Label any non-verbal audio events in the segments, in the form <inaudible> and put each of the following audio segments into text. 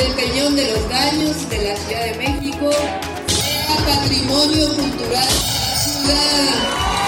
Del Peñón de los Daños de la Ciudad de México sea patrimonio cultural ciudad.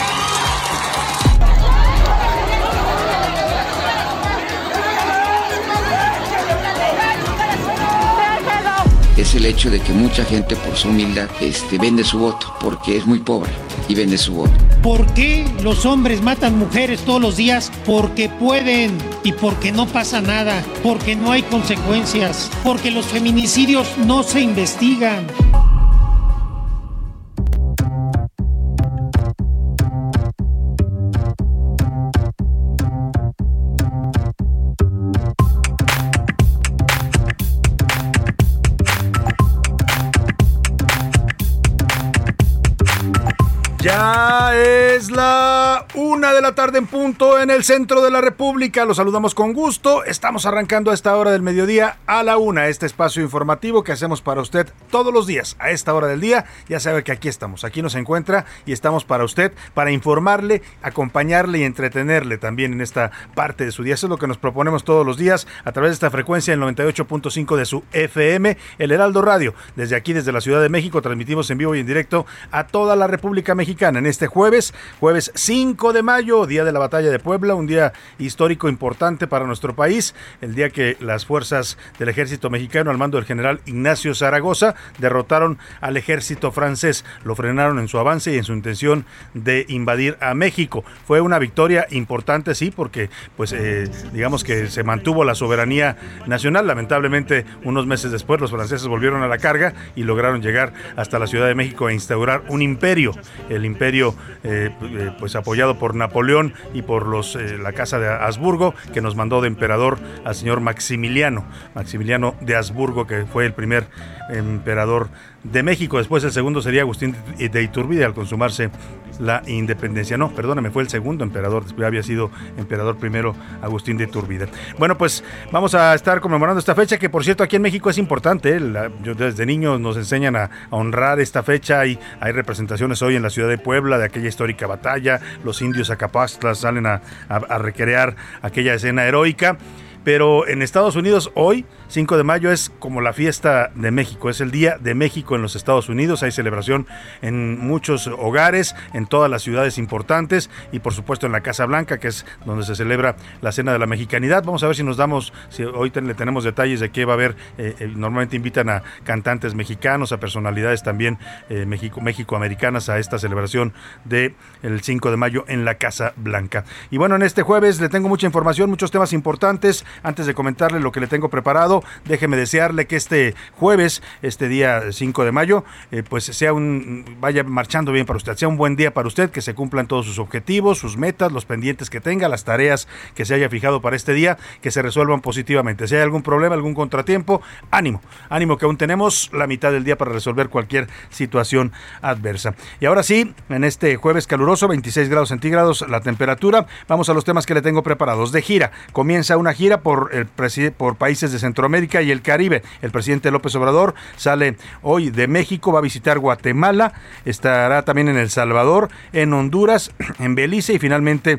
El hecho de que mucha gente por su humildad este, vende su voto, porque es muy pobre y vende su voto. ¿Por qué los hombres matan mujeres todos los días? Porque pueden y porque no pasa nada, porque no hay consecuencias, porque los feminicidios no se investigan. Ya es la una de la tarde en punto en el centro de la República. Los saludamos con gusto. Estamos arrancando a esta hora del mediodía a la una este espacio informativo que hacemos para usted todos los días a esta hora del día. Ya sabe que aquí estamos, aquí nos encuentra y estamos para usted, para informarle, acompañarle y entretenerle también en esta parte de su día. Eso es lo que nos proponemos todos los días a través de esta frecuencia, el 98.5 de su FM, el Heraldo Radio. Desde aquí, desde la Ciudad de México, transmitimos en vivo y en directo a toda la República Mexicana en este jueves, jueves 5 de mayo, día de la batalla de Puebla, un día histórico importante para nuestro país, el día que las fuerzas del ejército mexicano al mando del general Ignacio Zaragoza derrotaron al ejército francés, lo frenaron en su avance y en su intención de invadir a México. Fue una victoria importante, sí, porque pues eh, digamos que se mantuvo la soberanía nacional. Lamentablemente, unos meses después los franceses volvieron a la carga y lograron llegar hasta la Ciudad de México e instaurar un imperio, el imperio eh, eh, pues apoyado por Napoleón y por los eh, la casa de Habsburgo que nos mandó de emperador al señor Maximiliano Maximiliano de Habsburgo que fue el primer emperador de México después el segundo sería Agustín de Iturbide al consumarse la independencia no perdóname fue el segundo emperador después había sido emperador primero Agustín de Iturbide bueno pues vamos a estar conmemorando esta fecha que por cierto aquí en México es importante la, yo, desde niños nos enseñan a, honrar esta fecha y hay representaciones hoy en la ciudad de Puebla, de aquella histórica batalla. Los indios acapastlas salen a recrear aquella escena heroica. Pero en Estados Unidos hoy, 5 de mayo, es como la fiesta de México, es el Día de México en los Estados Unidos. Hay celebración en muchos hogares, en todas las ciudades importantes y por supuesto en la Casa Blanca, que es donde se celebra la Cena de la Mexicanidad. Vamos a ver si nos damos, si hoy le tenemos detalles de qué va a haber. Eh, eh, normalmente invitan a cantantes mexicanos, a personalidades también eh, México, México-americanas a esta celebración del el 5 de mayo en la Casa Blanca. Y bueno, en este jueves le tengo mucha información, muchos temas importantes. Antes de comentarle lo que le tengo preparado, déjeme desearle que este jueves, este día 5 de mayo, eh, pues sea un, vaya marchando bien para usted, sea un buen día para usted, que se cumplan todos sus objetivos, sus metas, los pendientes que tenga, las tareas que se haya fijado para este día, que se resuelvan positivamente. Si hay algún problema, algún contratiempo, ánimo, ánimo que aún tenemos la mitad del día para resolver cualquier situación adversa. Y ahora sí, en este jueves caluroso, 26 grados centígrados la temperatura, vamos a los temas que le tengo preparados. De gira, comienza una gira por, países de Centroamérica y el Caribe. El presidente López Obrador sale hoy de México, va a visitar Guatemala, estará también en El Salvador, en Honduras, <clears throat> en Belice y finalmente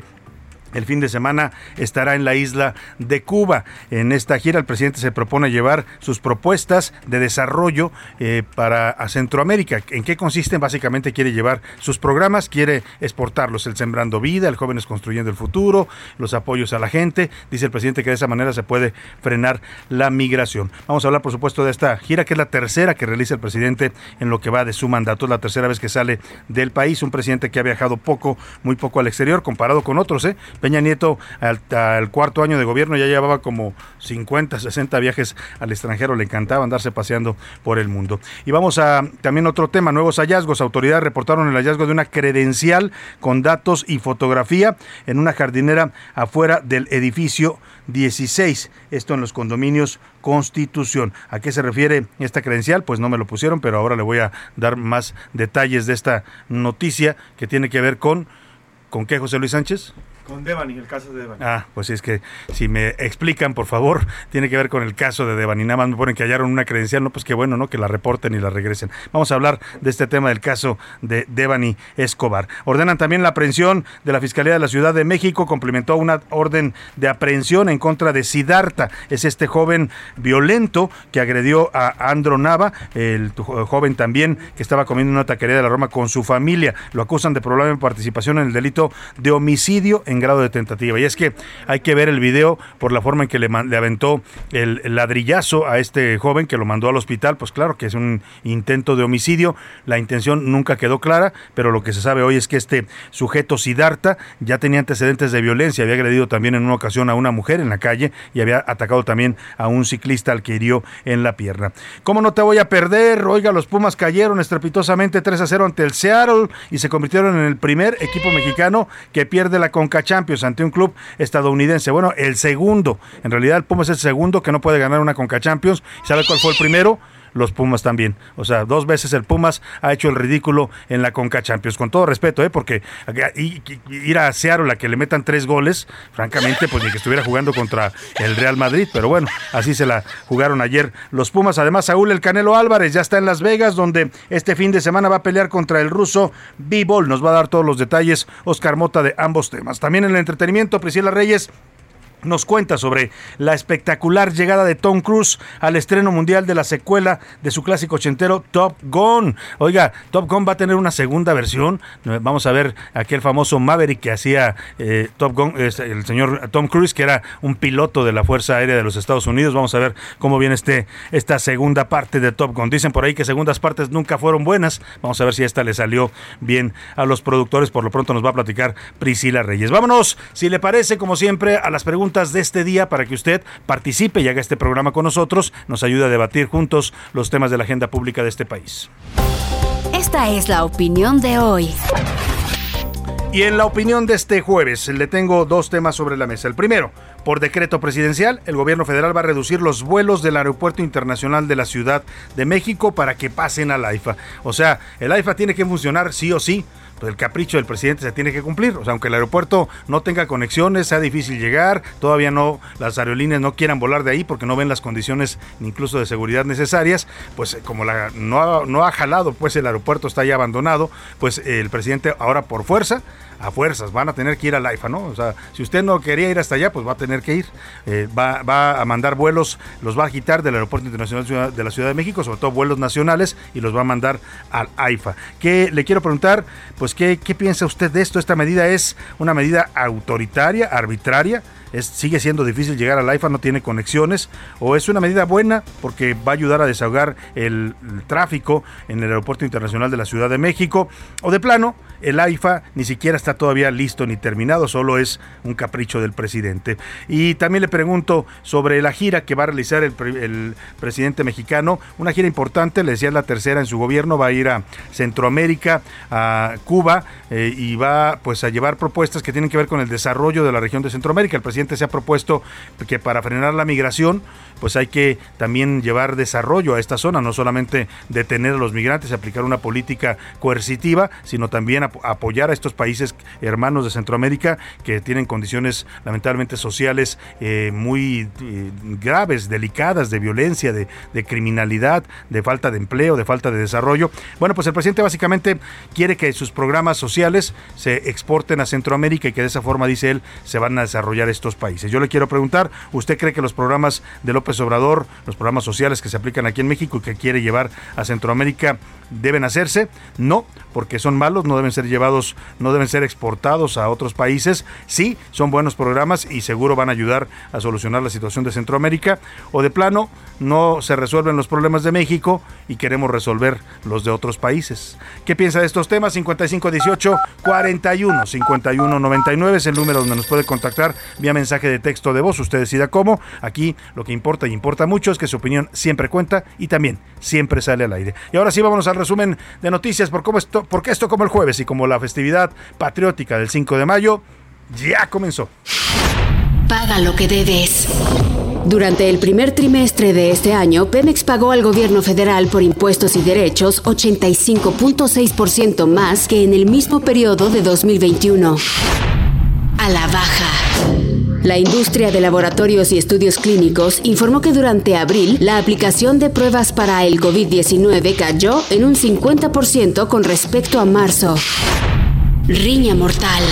el fin de semana estará en la isla de Cuba. En esta gira el presidente se propone llevar sus propuestas de desarrollo eh, para Centroamérica. ¿En qué consisten? Básicamente quiere llevar sus programas, quiere exportarlos, el Sembrando Vida, el Jóvenes Construyendo el Futuro, los apoyos a la gente. Dice el presidente que de esa manera se puede frenar la migración. Vamos a hablar, por supuesto, de esta gira, que es la tercera que realiza el presidente en lo que va de su mandato. Es la tercera vez que sale del país. Un presidente que ha viajado poco, muy poco al exterior, comparado con otros, ¿eh? Peña Nieto al, cuarto año de gobierno ya llevaba como 50, 60 viajes al extranjero, le encantaba andarse paseando por el mundo. Y vamos a también otro tema, nuevos hallazgos. Autoridades reportaron el hallazgo de una credencial con datos y fotografía en una jardinera afuera del edificio 16, esto en los condominios Constitución. ¿A qué se refiere esta credencial? Pues no me lo pusieron, pero ahora le voy a dar más detalles de esta noticia que tiene que ver con ¿con qué José Luis Sánchez? Con Devani, el caso de Devani. Ah, pues es que si me explican, por favor, <laughs> tiene que ver con el caso de Devani. Nada más me ponen que hallaron una credencial, no, pues qué bueno, ¿no? Que la reporten y la regresen. Vamos a hablar de este tema del caso de Devani Escobar. Ordenan también la aprehensión de la Fiscalía de la Ciudad de México, complementó una orden de aprehensión en contra de Sidarta. Es este joven violento que agredió a Andro Nava, el joven también que estaba comiendo una taquería de la Roma con su familia. Lo acusan de probable participación en el delito de homicidio en grado de tentativa. Y es que hay que ver el video por la forma en que le, le aventó el, ladrillazo a este joven que lo mandó al hospital. Pues claro que es un intento de homicidio. La intención nunca quedó clara, pero lo que se sabe hoy es que este sujeto Sidarta ya tenía antecedentes de violencia. Había agredido también en una ocasión a una mujer en la calle y había atacado también a un ciclista al que hirió en la pierna. ¿Cómo no te voy a perder? Oiga, los Pumas cayeron estrepitosamente 3 a 0 ante el Seattle y se convirtieron en el primer equipo mexicano que pierde la Conca Champions ante un club estadounidense. Bueno, el segundo, en realidad el Pumas es el segundo que no puede ganar una Conca Champions. ¿Sabe cuál fue el primero? Los Pumas también. O sea, dos veces el Pumas ha hecho el ridículo en la Conca Champions. Con todo respeto, ¿eh? porque ir a Seattle a que le metan tres goles, francamente, pues ni que estuviera jugando contra el Real Madrid. Pero bueno, así se la jugaron ayer los Pumas. Además, Saúl El Canelo Álvarez ya está en Las Vegas, donde este fin de semana va a pelear contra el ruso B-Ball. Nos va a dar todos los detalles Oscar Mota de ambos temas. También en el entretenimiento, Priscila Reyes nos cuenta sobre la espectacular llegada de Tom Cruise al estreno mundial de la secuela de su clásico ochentero Top Gun. Oiga, Top Gun va a tener una segunda versión. Vamos a ver aquel famoso Maverick que hacía eh, Top Gun, el señor Tom Cruise, que era un piloto de la Fuerza Aérea de los Estados Unidos. Vamos a ver cómo viene este, esta segunda parte de Top Gun. Dicen por ahí que segundas partes nunca fueron buenas. Vamos a ver si esta le salió bien a los productores. Por lo pronto nos va a platicar Priscila Reyes. Vámonos, si le parece, como siempre, a las preguntas de este día para que usted participe y haga este programa con nosotros, nos ayude a debatir juntos los temas de la agenda pública de este país. Esta es la opinión de hoy. Y en la opinión de este jueves le tengo dos temas sobre la mesa. El primero, por decreto presidencial, el gobierno federal va a reducir los vuelos del Aeropuerto Internacional de la Ciudad de México para que pasen al AIFA. O sea, el AIFA tiene que funcionar sí o sí el capricho del presidente se tiene que cumplir. O sea, aunque el aeropuerto no tenga conexiones, sea difícil llegar, todavía no, las aerolíneas no quieran volar de ahí porque no ven las condiciones incluso de seguridad necesarias, pues eh, como no, ha, no ha jalado, pues el aeropuerto está ya abandonado, pues el presidente ahora por fuerza a fuerzas, van a tener que ir al AIFA, ¿no? O sea, si usted no quería ir hasta allá, pues va a tener que ir. Eh, va, va, a mandar vuelos, los va a quitar del Aeropuerto Internacional de la Ciudad de México, sobre todo vuelos nacionales, y los va a mandar al AIFA. ¿Qué le quiero preguntar? Pues, ¿qué, qué piensa usted de esto? ¿Esta medida es una medida autoritaria, arbitraria? Sigue siendo difícil llegar al AIFA, no tiene conexiones, o es una medida buena porque va a ayudar a desahogar el, tráfico en el Aeropuerto Internacional de la Ciudad de México, o de plano, el AIFA ni siquiera está todavía listo ni terminado, solo es un capricho del presidente. Y también le pregunto sobre la gira que va a realizar el, presidente mexicano, una gira importante, le decía la tercera en su gobierno, va a ir a Centroamérica, a Cuba, eh, y va pues a llevar propuestas que tienen que ver con el desarrollo de la región de Centroamérica. El presidente se ha propuesto que para frenar la migración, pues hay que también llevar desarrollo a esta zona, no solamente detener a los migrantes, aplicar una política coercitiva, sino también apoyar a estos países hermanos de Centroamérica que tienen condiciones lamentablemente sociales eh, muy eh, graves, delicadas, de violencia, de criminalidad, de falta de empleo, de falta de desarrollo. Bueno, pues el presidente básicamente quiere que sus programas sociales se exporten a Centroamérica y que de esa forma, dice él, se van a desarrollar estos países. Yo le quiero preguntar, ¿usted cree que los programas de López Obrador, los programas sociales que se aplican aquí en México y que quiere llevar a Centroamérica, deben hacerse? No, porque son malos, no deben ser llevados, no deben ser exportados a otros países. Sí, son buenos programas y seguro van a ayudar a solucionar la situación de Centroamérica. O de plano, no se resuelven los problemas de México y queremos resolver los de otros países. ¿Qué piensa de estos temas? 5518 41 51 99 es el número donde nos puede contactar vía mensaje de texto de voz. Usted decida cómo. Aquí lo que importa y importa mucho es que su opinión siempre cuenta y también siempre sale al aire. Y ahora sí, vámonos al resumen de noticias por cómo esto, porque esto como el jueves y como la festividad patriótica del 5 de mayo ya comenzó. Paga lo que debes. Durante el primer trimestre de este año, Pemex pagó al gobierno federal por impuestos y derechos 85.6% más que en el mismo periodo de 2021. A la baja. La industria de laboratorios y estudios clínicos informó que durante abril la aplicación de pruebas para el COVID-19 cayó en un 50% con respecto a marzo. Riña mortal.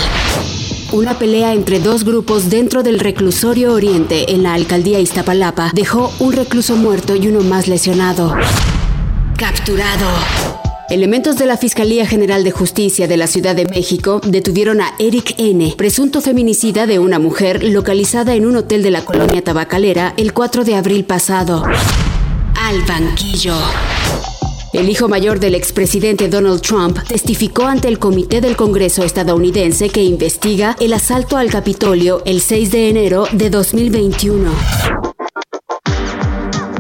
Una pelea entre dos grupos dentro del reclusorio Oriente en la alcaldía Iztapalapa dejó un recluso muerto y uno más lesionado. Capturado. Elementos de la Fiscalía General de Justicia de la Ciudad de México detuvieron a Eric N., presunto feminicida de una mujer localizada en un hotel de la colonia tabacalera el 4 de abril pasado. Al banquillo. El hijo mayor del expresidente Donald Trump testificó ante el Comité del Congreso estadounidense que investiga el asalto al Capitolio el 6 de enero de 2021.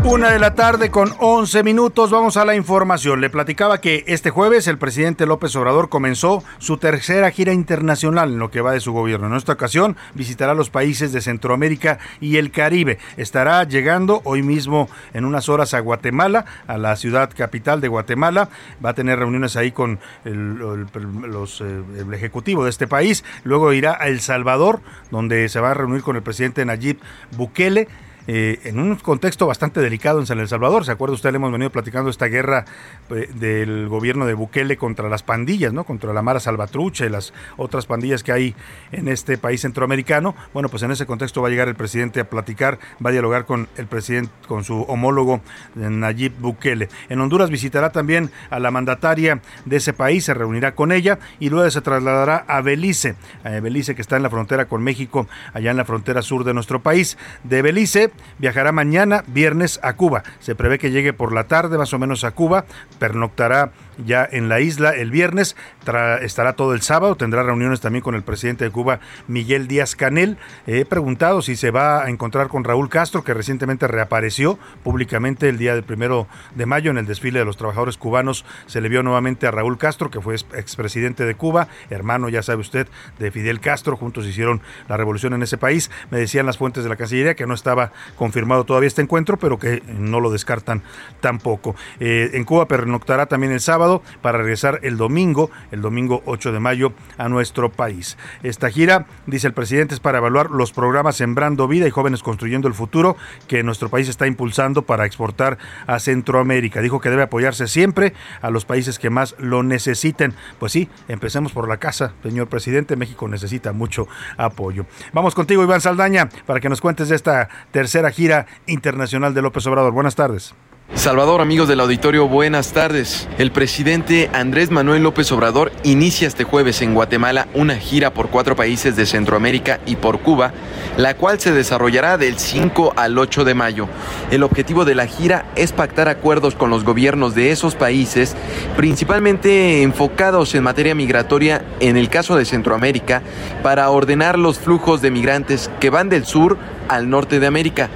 Una de la tarde con 11 minutos, vamos a la información. Le platicaba que este jueves el presidente López Obrador comenzó su tercera gira internacional en lo que va de su gobierno. En esta ocasión visitará los países de Centroamérica y el Caribe. Estará llegando hoy mismo en unas horas a Guatemala, a la ciudad capital de Guatemala. Va a tener reuniones ahí con el, los, eh, el ejecutivo de este país. Luego irá a El Salvador, donde se va a reunir con el presidente Nayib Bukele. Eh, en un contexto bastante delicado en San El Salvador. ¿Se acuerda usted? Le hemos venido platicando esta guerra eh, del gobierno de Bukele contra las pandillas, ¿no? Contra la Mara Salvatrucha y las otras pandillas que hay en este país centroamericano. Bueno, pues en ese contexto va a llegar el presidente a platicar, va a dialogar con el presidente, con su homólogo eh, Nayib Bukele. En Honduras visitará también a la mandataria de ese país, se reunirá con ella y luego se trasladará a Belice, a Belice que está en la frontera con México, allá en la frontera sur de nuestro país. De Belice viajará mañana, viernes, a Cuba. Se prevé que llegue por la tarde más o menos a Cuba, pernoctará ya en la isla el viernes, estará todo el sábado, tendrá reuniones también con el presidente de Cuba, Miguel Díaz Canel. He preguntado si se va a encontrar con Raúl Castro, que recientemente reapareció públicamente el día del primero de mayo en el desfile de los trabajadores cubanos. Se le vio nuevamente a Raúl Castro, que fue expresidente de Cuba, hermano, ya sabe usted, de Fidel Castro. Juntos hicieron la revolución en ese país. Me decían las fuentes de la Cancillería que no estaba confirmado todavía este encuentro, pero que no lo descartan tampoco. Eh, en Cuba pernoctará también el sábado para regresar el domingo, el domingo 8 de mayo, a nuestro país. Esta gira, dice el presidente, es para evaluar los programas Sembrando Vida y Jóvenes Construyendo el Futuro que nuestro país está impulsando para exportar a Centroamérica. Dijo que debe apoyarse siempre a los países que más lo necesiten. Pues sí, empecemos por la casa, señor presidente. México necesita mucho apoyo. Vamos contigo, Iván Saldaña, para que nos cuentes de esta tercera gira internacional de López Obrador. Buenas tardes. Salvador, amigos del auditorio, buenas tardes. El presidente Andrés Manuel López Obrador inicia este jueves en Guatemala una gira por cuatro países de Centroamérica y por Cuba, la cual se desarrollará del 5 al 8 de mayo. El objetivo de la gira es pactar acuerdos con los gobiernos de esos países, principalmente enfocados en materia migratoria en el caso de Centroamérica, para ordenar los flujos de migrantes que van del sur al norte de América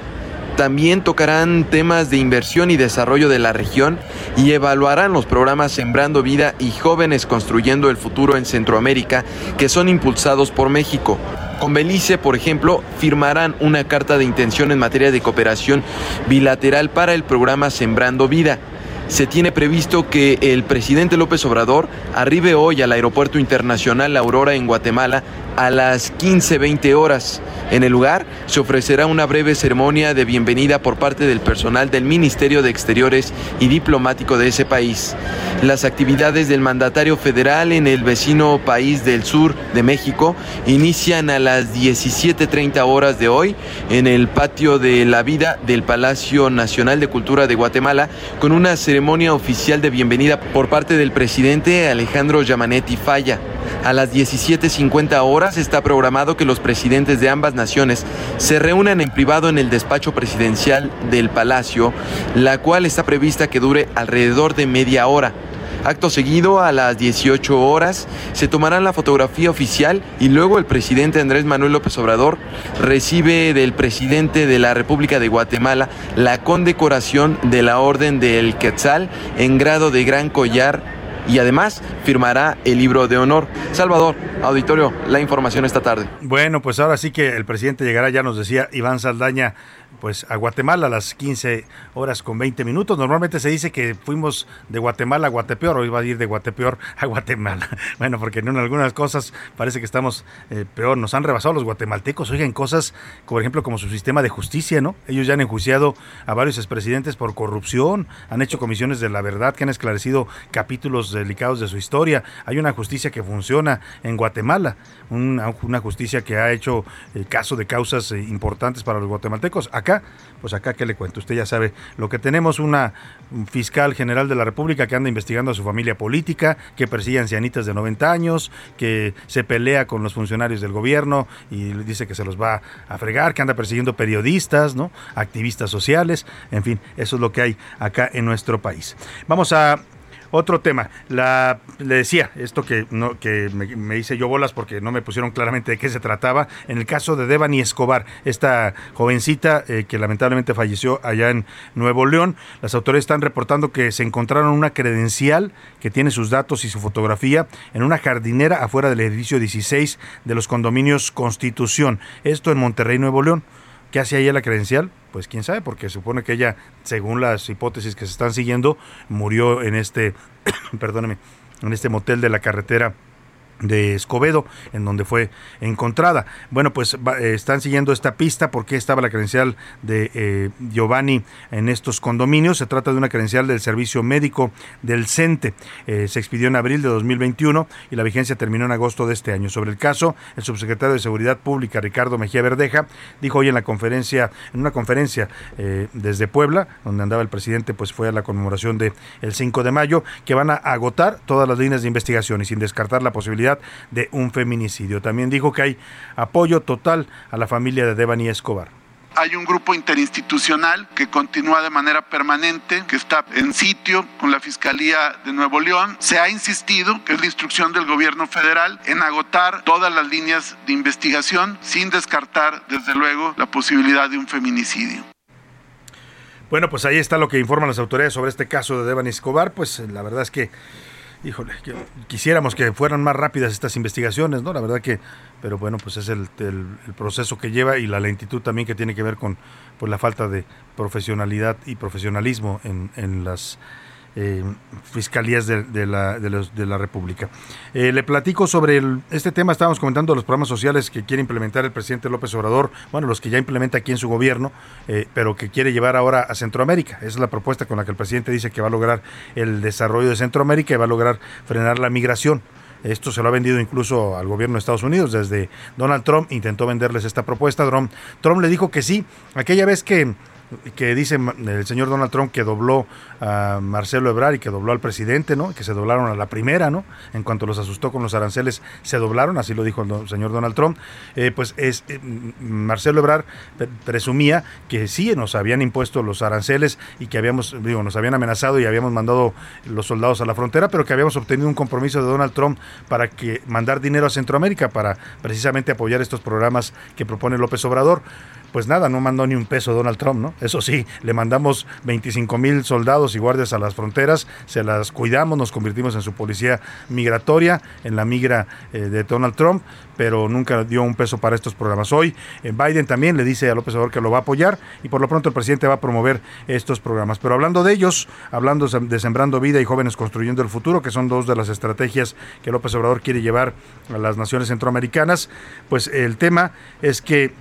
también tocarán temas de inversión y desarrollo de la región y evaluarán los programas Sembrando Vida y Jóvenes Construyendo el Futuro en Centroamérica que son impulsados por México. Con Belice, por ejemplo, firmarán una carta de intención en materia de cooperación bilateral para el programa Sembrando Vida se tiene previsto que el presidente López Obrador arribe hoy al Aeropuerto Internacional Aurora en Guatemala a las 15.20 horas. En el lugar se ofrecerá una breve ceremonia de bienvenida por parte del personal del Ministerio de Exteriores y diplomático de ese país. Las actividades del mandatario federal en el vecino país del sur de México inician a las 17.30 horas de hoy en el patio de la vida del Palacio Nacional de Cultura de Guatemala con una ceremonia oficial de bienvenida por parte del presidente Alejandro Yamanetti Falla. A las 17.50 horas está programado que los presidentes de ambas naciones se reúnan en privado en el despacho presidencial del Palacio, la cual está prevista que dure alrededor de media hora. Acto seguido, a las 18 horas, se tomará la fotografía oficial y luego el presidente Andrés Manuel López Obrador recibe del presidente de la República de Guatemala la condecoración de la Orden del Quetzal en grado de gran collar y además firmará el libro de honor. Salvador, auditorio, la información esta tarde. Bueno, pues ahora sí que el presidente llegará, ya nos decía Iván Saldaña, pues a Guatemala a las 15 horas con 20 minutos. Normalmente se dice que fuimos de Guatemala a Guatepeor, hoy va a ir de Guatepeor a Guatemala. <laughs> Bueno, porque en algunas cosas parece que estamos eh, peor, nos han rebasado los guatemaltecos, oigan cosas, por ejemplo, como su sistema de justicia, ¿no? Ellos ya han enjuiciado a varios expresidentes por corrupción, han hecho comisiones de la verdad que han esclarecido capítulos delicados de su historia. Hay una justicia que funciona en Guatemala, una, justicia que ha hecho eh, caso de causas eh, importantes para los guatemaltecos pues acá qué le cuento, usted ya sabe lo que tenemos, una fiscal general de la República que anda investigando a su familia política, que persigue ancianitas de 90 años, que se pelea con los funcionarios del gobierno y dice que se los va a fregar, que anda persiguiendo periodistas, ¿no? activistas sociales, en fin, eso es lo que hay acá en nuestro país. Vamos a otro tema, la, le decía esto que, no, que me, hice yo bolas porque no me pusieron claramente de qué se trataba. En el caso de Devani Escobar, esta jovencita eh, que lamentablemente falleció allá en Nuevo León, las autoridades están reportando que se encontraron una credencial que tiene sus datos y su fotografía en una jardinera afuera del edificio 16 de los condominios Constitución. Esto en Monterrey, Nuevo León. ¿Qué hace ahí la credencial? Pues quién sabe, porque supone que ella, según las hipótesis que se están siguiendo, murió en este, <coughs> perdóneme, en este motel de la carretera de Escobedo, en donde fue encontrada. Bueno, pues eh, están siguiendo esta pista porque estaba la credencial de eh, Giovanni en estos condominios. Se trata de una credencial del Servicio Médico del CENTE. Eh, se expidió en abril de 2021 y la vigencia terminó en agosto de este año. Sobre el caso, el subsecretario de Seguridad Pública, Ricardo Mejía Verdeja, dijo hoy en la conferencia, en una conferencia desde Puebla, donde andaba el presidente, pues fue a la conmemoración del el 5 de mayo, que van a agotar todas las líneas de investigación y sin descartar la posibilidad de un feminicidio. También dijo que hay apoyo total a la familia de Devani Escobar hay un grupo interinstitucional que continúa de manera permanente, que está en sitio con la Fiscalía de Nuevo León. Se ha insistido, que es la instrucción del gobierno federal, en agotar todas las líneas de investigación sin descartar, desde luego, la posibilidad de un feminicidio. Bueno, pues ahí está lo que informan las autoridades sobre este caso de Devani Escobar. Pues la verdad es que híjole, quisiéramos que fueran más rápidas estas investigaciones, ¿no? La verdad que, pero bueno, pues es el, proceso que lleva y la lentitud también que tiene que ver con pues, la falta de profesionalidad y profesionalismo en, en las eh, fiscalías de, la, República. Eh, le platico sobre este tema, estábamos comentando los programas sociales que quiere implementar el presidente López Obrador, bueno, los que ya implementa aquí en su gobierno, eh, pero que quiere llevar ahora a Centroamérica. Esa es la propuesta con la que el presidente dice que va a lograr el desarrollo de Centroamérica y va a lograr frenar la migración. Esto se lo ha vendido incluso al gobierno de Estados Unidos. Desde Donald Trump intentó venderles esta propuesta. Trump, Trump le dijo que sí. Aquella vez que que dice el señor Donald Trump que dobló a Marcelo Ebrard y que dobló al presidente, ¿no? Que se doblaron a la primera, ¿no? En cuanto los asustó con los aranceles, se doblaron, así lo dijo el señor Donald Trump. Eh, pues es eh, Marcelo Ebrard presumía que sí nos habían impuesto los aranceles y que habíamos, digo, nos habían amenazado y habíamos mandado los soldados a la frontera, pero que habíamos obtenido un compromiso de Donald Trump para que mandar dinero a Centroamérica para precisamente apoyar estos programas que propone López Obrador. Pues nada, no mandó ni un peso Donald Trump, ¿no? Eso sí, le mandamos 25 mil soldados y guardias a las fronteras, se las cuidamos, nos convertimos en su policía migratoria, en la migra eh, de Donald Trump, pero nunca dio un peso para estos programas. Hoy eh, Biden también le dice a López Obrador que lo va a apoyar y por lo pronto el presidente va a promover estos programas. Pero hablando de ellos, hablando de Sembrando Vida y Jóvenes Construyendo el Futuro, que son dos de las estrategias que López Obrador quiere llevar a las naciones centroamericanas, pues el tema es que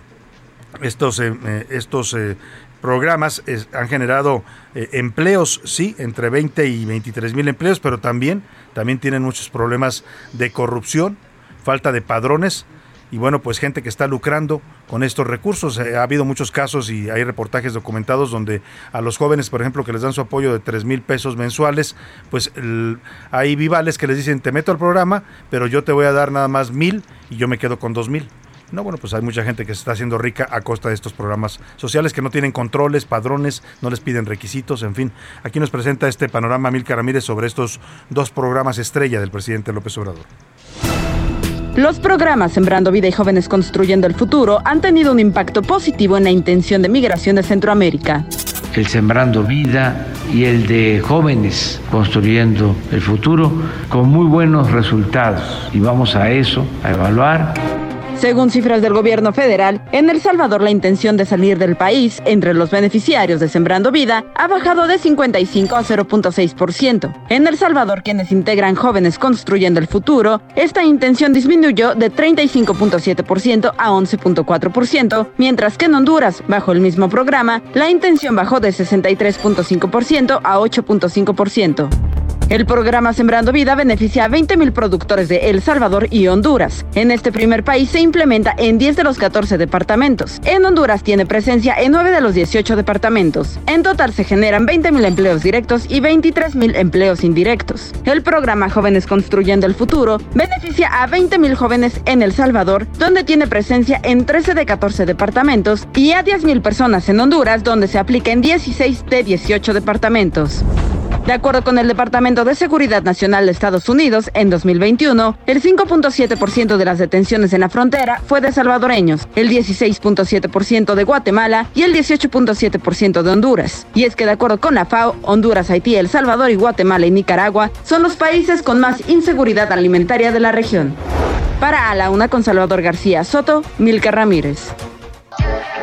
estos, eh, eh, estos eh, programas han generado empleos, sí, entre 20 y 23 mil empleos, pero también, también tienen muchos problemas de corrupción, falta de padrones y bueno, pues gente que está lucrando con estos recursos. ha habido muchos casos y hay reportajes documentados donde a los jóvenes, por ejemplo, que les dan su apoyo de 3 mil pesos mensuales, pues hay vivales que les dicen, te meto al programa, pero yo te voy a dar nada más mil y yo me quedo con dos mil. No, bueno, pues hay mucha gente que se está haciendo rica a costa de estos programas sociales que no tienen controles, padrones, no les piden requisitos, en fin. Aquí nos presenta este panorama Milka Ramírez sobre estos dos programas estrella del presidente López Obrador. Los programas Sembrando Vida y Jóvenes Construyendo el Futuro han tenido un impacto positivo en la intención de migración de Centroamérica. El Sembrando Vida y el de Jóvenes Construyendo el Futuro con muy buenos resultados. Y vamos a eso, a evaluar según cifras del gobierno federal, en El Salvador la intención de salir del país entre los beneficiarios de Sembrando Vida ha bajado de 55 a 0.6%. En El Salvador, quienes integran jóvenes construyendo el futuro, esta intención disminuyó de 35.7% a 11.4%, mientras que en Honduras, bajo el mismo programa, la intención bajó de 63.5% a 8.5%. El programa Sembrando Vida beneficia a 20.000 productores de El Salvador y Honduras. En este primer país se implementa en 10 de los 14 departamentos. En Honduras tiene presencia en 9 de los 18 departamentos. En total se generan 20.000 empleos directos y 23.000 empleos indirectos. El programa Jóvenes Construyendo el Futuro beneficia a 20.000 jóvenes en El Salvador, donde tiene presencia en 13 de 14 departamentos, y a 10.000 personas en Honduras, donde se aplica en 16 de 18 departamentos. De acuerdo con el Departamento de Seguridad Nacional de Estados Unidos, en 2021, el 5.7% de las detenciones en la frontera fue de salvadoreños, el 16.7% de Guatemala y el 18.7% de Honduras. Y es que de acuerdo con la FAO, Honduras, Haití, El Salvador y Guatemala y Nicaragua son los países con más inseguridad alimentaria de la región. Para A la Una con Salvador García Soto, Milka Ramírez.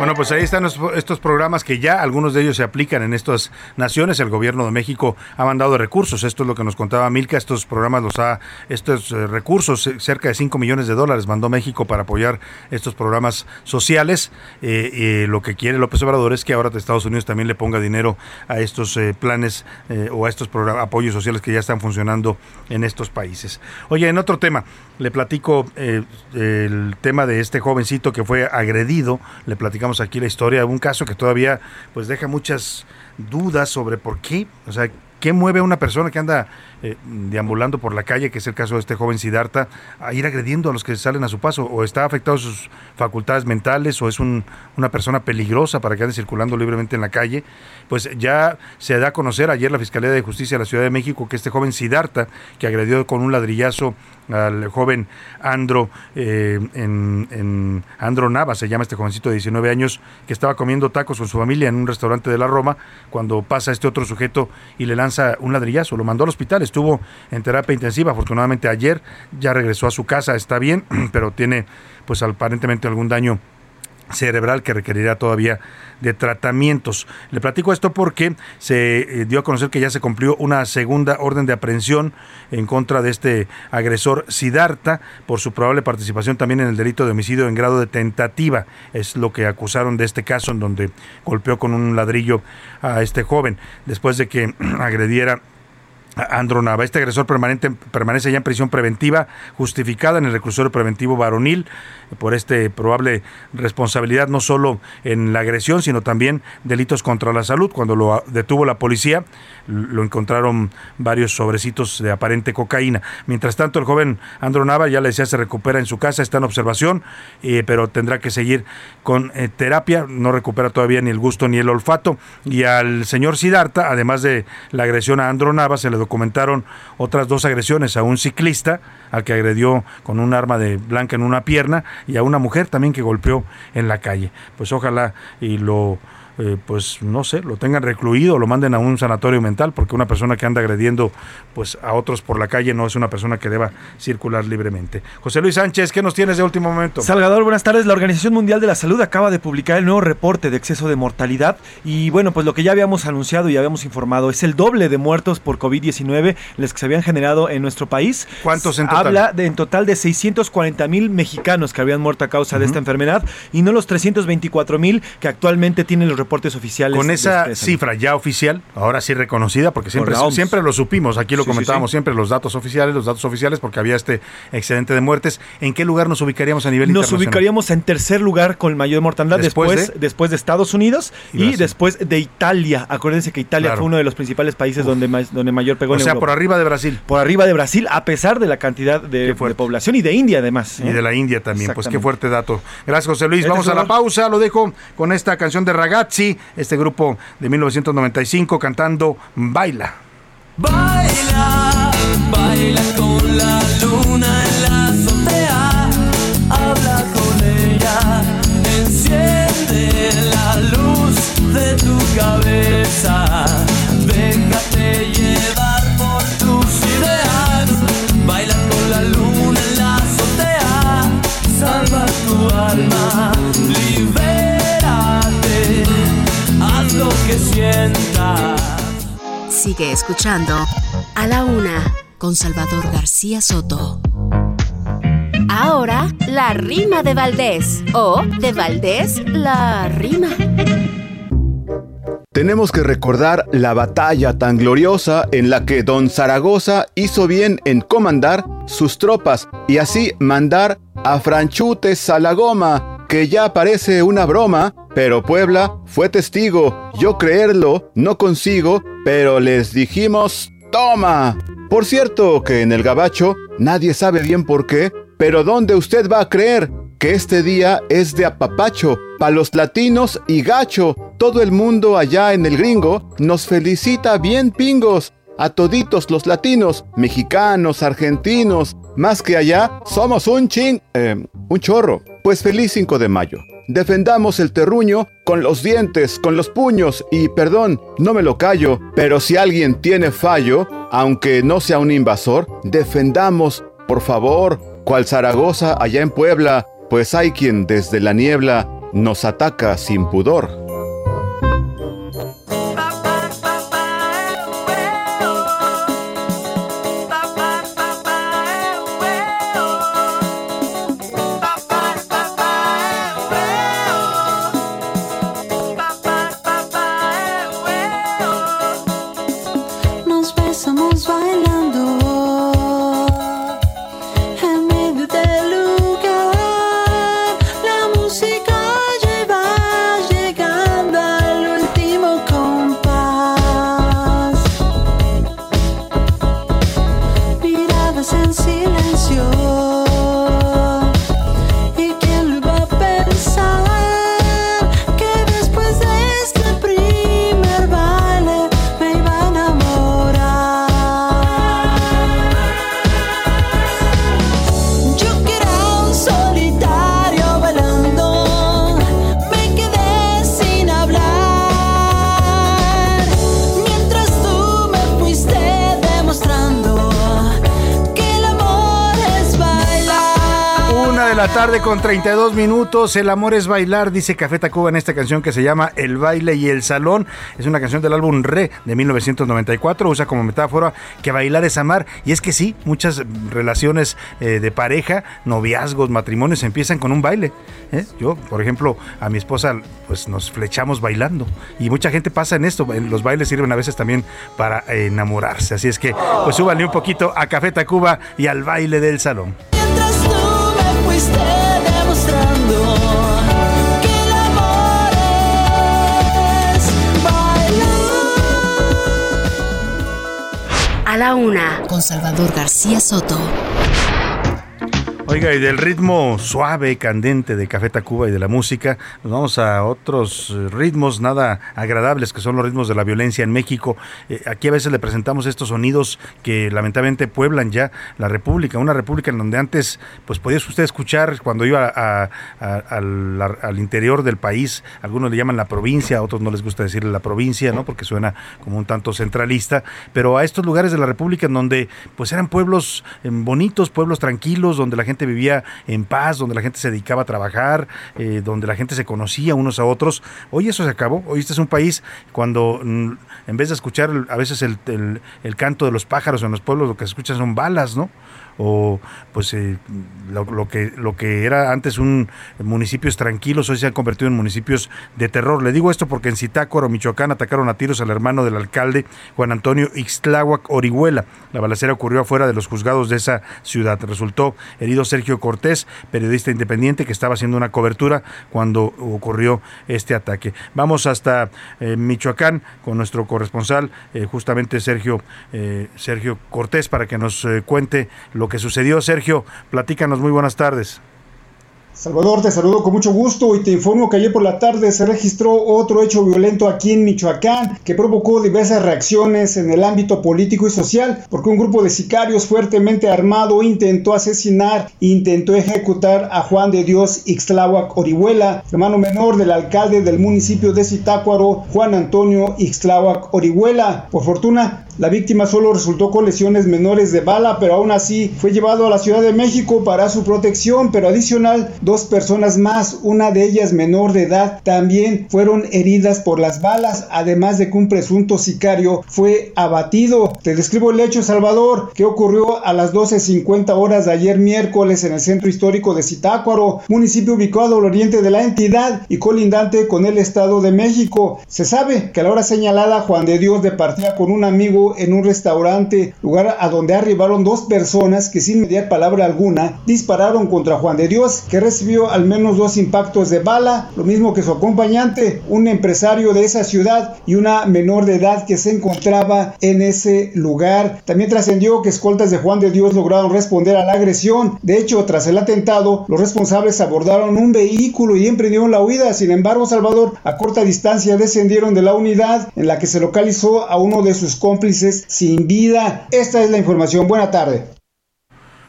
Bueno, pues ahí están estos programas que ya algunos de ellos se aplican en estas naciones. El gobierno de México ha mandado recursos. Esto es lo que nos contaba Milka. Estos programas los ha, estos eh, recursos, eh, cerca de 5 millones de dólares mandó México para apoyar estos programas sociales. Eh, lo que quiere López Obrador es que ahora Estados Unidos también le ponga dinero a estos planes o a estos apoyos sociales que ya están funcionando en estos países. Oye, en otro tema, le platico el tema de este jovencito que fue agredido. Le platicamos aquí la historia de un caso que todavía pues deja muchas dudas sobre por qué, o sea, qué mueve a una persona que anda eh, deambulando por la calle, que es el caso de este joven Siddhartha, a ir agrediendo a los que salen a su paso, o está afectado sus facultades mentales, o es una persona peligrosa para que ande circulando libremente en la calle, pues ya se da a conocer ayer la Fiscalía de Justicia de la Ciudad de México que este joven Siddhartha, que agredió con un ladrillazo al joven Andro, eh, en, Andro Nava, se llama este jovencito de 19 años, que estaba comiendo tacos con su familia en un restaurante de la Roma, cuando pasa este otro sujeto y le lanza un ladrillazo, lo mandó al hospital, estuvo en terapia intensiva, afortunadamente ayer ya regresó a su casa, está bien, <clears throat> pero tiene pues aparentemente algún daño cerebral que requerirá todavía de tratamientos. Le platico esto porque se eh, dio a conocer que ya se cumplió una segunda orden de aprehensión en contra de este agresor Sidarta por su probable participación también en el delito de homicidio en grado de tentativa. Es lo que acusaron de este caso en donde golpeó con un ladrillo a este joven después de que <clears throat> agrediera Andro Nava. Este agresor permanente, permanece ya en prisión preventiva justificada en el reclusorio preventivo varonil por este probable responsabilidad no solo en la agresión, sino también delitos contra la salud. Cuando lo detuvo la policía, lo encontraron varios sobrecitos de aparente cocaína. Mientras tanto, el joven Andro Nava, ya le decía, se recupera en su casa, está en observación, eh, pero tendrá que seguir con eh, terapia. No recupera todavía ni el gusto ni el olfato. Y al señor Sidarta, además de la agresión a Andro Nava, se le documentaron otras dos agresiones a un ciclista al que agredió con un arma de blanca en una pierna y a una mujer también que golpeó en la calle. Pues ojalá y lo eh, pues no sé, lo tengan recluido, lo manden a un sanatorio mental, porque una persona que anda agrediendo pues a otros por la calle no es una persona que deba circular libremente. José Luis Sánchez, ¿qué nos tienes de último momento? Salvador, buenas tardes. La Organización Mundial de la Salud acaba de publicar el nuevo reporte de exceso de mortalidad y bueno, pues lo que ya habíamos anunciado y habíamos informado es el doble de muertos por COVID-19 los que se habían generado en nuestro país. ¿Cuántos en total? Habla de en total de 640 mil mexicanos que habían muerto a causa de esta enfermedad y no los 324 mil que actualmente tienen los reportes oficiales. Con esa cifra ya oficial, ahora sí reconocida, porque siempre, siempre lo supimos, aquí lo comentábamos siempre, los datos oficiales, los datos oficiales, porque había este excedente de muertes. ¿En qué lugar nos ubicaríamos a nivel nos internacional? Nos ubicaríamos en tercer lugar con mayor mortandad, después, después, de? Estados Unidos y, después de Italia. Acuérdense que Italia fue uno de los principales países donde, donde mayor pegó O sea, por arriba de Brasil. Por arriba de Brasil, a pesar de la cantidad de, población y de India además. Y de la India también, pues qué fuerte dato. Gracias José Luis, vamos a la pausa, lo dejo con esta canción de Ragazzi, este grupo de 1995 cantando Baila. Baila, baila con la luna en la azotea, habla con ella, enciende la luz de tu cabeza, Sigue escuchando A la Una con Salvador García Soto. Ahora, la rima de Valdés. O de Valdés, la rima. Tenemos que recordar la batalla tan gloriosa en la que don Zaragoza hizo bien en comandar sus tropas y así mandar a Franchute Salagoma, que ya parece una broma, pero Puebla fue testigo. Yo creerlo no consigo, pero les dijimos, toma. Por cierto que en el Gabacho nadie sabe bien por qué, pero ¿dónde usted va a creer? Que este día es de apapacho, pa' los latinos y gacho. Todo el mundo allá en el gringo nos felicita bien pingos. A toditos los latinos, mexicanos, argentinos, más que allá, somos un ching... Eh, un chorro. Pues feliz 5 de mayo. Defendamos el terruño con los dientes, con los puños y perdón, no me lo callo, pero si alguien tiene fallo, aunque no sea un invasor, defendamos, por favor, cual Zaragoza allá en Puebla, pues hay quien desde la niebla nos ataca sin pudor. Con 32 minutos. El amor es bailar, dice Café Tacuba en esta canción que se llama El baile y el salón. Es una canción del álbum Re de 1994. Usa como metáfora que bailar es amar. Y es que sí, muchas relaciones eh, de pareja, noviazgos, matrimonios empiezan con un baile. ¿eh? Yo, por ejemplo, a mi esposa, pues nos flechamos bailando. Y mucha gente pasa en esto. Los bailes sirven a veces también para enamorarse. Así es que, pues súbale un poquito a Café Tacuba y al baile del salón. A la Una con Salvador García Soto. Oiga, y del ritmo suave, candente de Café Tacuba y de la música, nos vamos a otros eh, ritmos nada agradables, que son los ritmos de la violencia en México. Eh, aquí a veces le presentamos estos sonidos que lamentablemente pueblan ya la República, una República en donde antes, pues podía usted escuchar cuando iba a- al, al interior del país, algunos le llaman la provincia, a otros no les gusta decirle la provincia, ¿no? Porque suena como un tanto centralista, pero a estos lugares de la República en donde pues eran pueblos eh, bonitos, pueblos tranquilos, donde la gente vivía en paz, donde la gente se dedicaba a trabajar, eh, donde la gente se conocía unos a otros. Hoy eso se acabó. Hoy este es un país cuando mm, en vez de escuchar a veces el, el- el canto de los pájaros en los pueblos, lo que se escuchan son balas, ¿no? O pues eh, lo, que lo que era antes un municipios tranquilos hoy se han convertido en municipios de terror. Le digo esto porque en Zitácuaro, Michoacán, atacaron a tiros al hermano del alcalde Juan Antonio Ixtláhuac Orihuela. La balacera ocurrió afuera de los juzgados de esa ciudad. Resultó herido Sergio Cortés, periodista independiente que estaba haciendo una cobertura cuando ocurrió este ataque. Vamos hasta eh, Michoacán con nuestro corresponsal, eh, justamente Sergio Sergio Cortés, para que nos cuente lo que sucedió. Sergio, platícanos, muy buenas tardes. Salvador, te saludo con mucho gusto y te informo que ayer por la tarde se registró otro hecho violento aquí en Michoacán que provocó diversas reacciones en el ámbito político y social porque un grupo de sicarios fuertemente armado intentó asesinar, intentó ejecutar a Juan de Dios Ixtláhuac Orihuela, hermano menor del alcalde del municipio de Zitácuaro, Juan Antonio Ixtláhuac Orihuela. Por fortuna, la víctima solo resultó con lesiones menores de bala, pero aún así fue llevado a la Ciudad de México para su protección, pero adicional, dos personas más, una de ellas menor de edad, también fueron heridas por las balas, además de que un presunto sicario fue abatido. Te describo el hecho, Salvador, que ocurrió a las 12.50 horas de ayer miércoles en el centro histórico de Zitácuaro, municipio ubicado al oriente de la entidad y colindante con el Estado de México. Se sabe que a la hora señalada Juan de Dios departía con un amigo en un restaurante, lugar a donde arribaron dos personas que sin mediar palabra alguna dispararon contra Juan de Dios, que recibió al menos dos impactos de bala, lo mismo que su acompañante, un empresario de esa ciudad y una menor de edad que se encontraba en ese lugar. También trascendió que escoltas de Juan de Dios lograron responder a la agresión. De hecho, tras el atentado, los responsables abordaron un vehículo y emprendieron la huida. Sin embargo, Salvador, a corta distancia descendieron de la unidad en la que se localizó a uno de sus cómplices sin vida. Esta es la información. Buena tarde.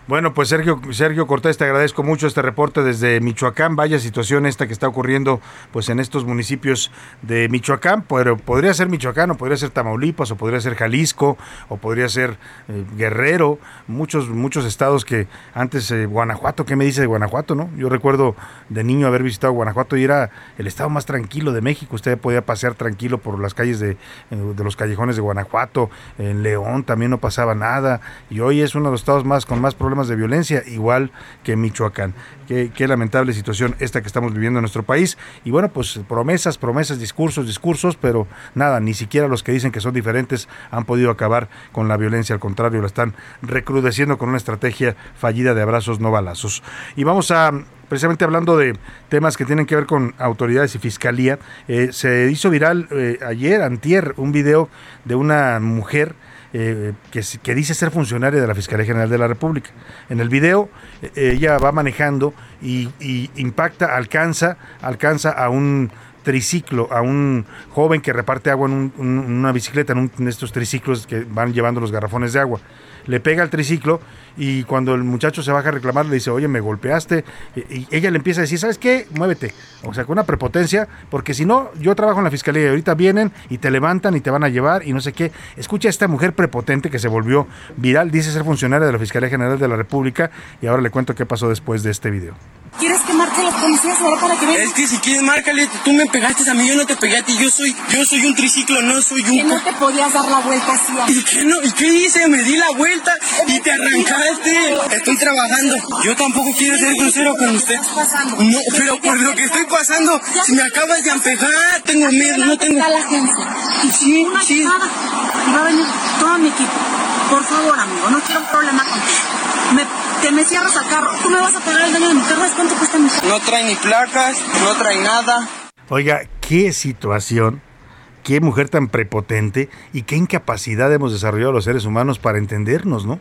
Bueno, pues Sergio, Sergio Cortés, te agradezco mucho este reporte desde Michoacán. Vaya situación esta que está ocurriendo pues en estos municipios de Michoacán, pero podría ser Michoacán, o podría ser Tamaulipas, o podría ser Jalisco, o podría ser eh, Guerrero, muchos, muchos estados que antes, eh, Guanajuato, ¿qué me dice de Guanajuato? no? Yo recuerdo de niño haber visitado Guanajuato y era el estado más tranquilo de México. Usted podía pasear tranquilo por las calles de, eh, de los callejones de Guanajuato, en León también no pasaba nada, y hoy es uno de los estados más con más problemas de violencia, igual que Michoacán. Qué, qué lamentable situación esta que estamos viviendo en nuestro país. Y bueno, pues promesas, promesas, discursos, discursos, pero nada, ni siquiera los que dicen que son diferentes han podido acabar con la violencia, al contrario, la están recrudeciendo con una estrategia fallida de abrazos no balazos. Y vamos a precisamente hablando de temas que tienen que ver con autoridades y fiscalía, eh, se hizo viral eh, ayer, antier, un video de una mujer eh, que, dice ser funcionaria de la Fiscalía General de la República. En el video eh, ella va manejando y, impacta, alcanza, alcanza a un triciclo, a un joven que reparte agua en, un- una bicicleta, en, un, en estos triciclos que van llevando los garrafones de agua. Le pega al triciclo y cuando el muchacho se baja a reclamar le dice, oye, me golpeaste. Y, ella le empieza a decir, ¿sabes qué? Muévete. O sea, con una prepotencia, porque si no, yo trabajo en la fiscalía y ahorita vienen y te levantan y te van a llevar y no sé qué. Escucha a esta mujer prepotente que se volvió viral, dice ser funcionaria de la Fiscalía General de la República y ahora le cuento qué pasó después de este video. ¿Quieres que marque los policías ahora para que vean? Es que si quieres, márcale. Tú me pegaste a mí, yo no te pegué a ti. Yo soy, yo soy un triciclo, no soy un... Que no te podías dar la vuelta así. ¿Y qué, no? ¿Y qué hice? Me di la vuelta y te arrancaste. Estoy trabajando. Yo tampoco quiero ser grosero con usted. No, pero por lo que estoy pasando, si me acabas de empejar, tengo miedo, no tengo... la gente. Sí, sí. Y va a venir todo mi equipo. Por favor, amigo, no quiero un problema contigo. Me, te me cierras al carro. Tú me vas a pagar el daño de mi carro. ¿Sabes cuánto cuesta mi carro? No trae ni placas, no trae nada. Oiga, qué situación, qué mujer tan prepotente y qué incapacidad hemos desarrollado los seres humanos para entendernos, ¿no?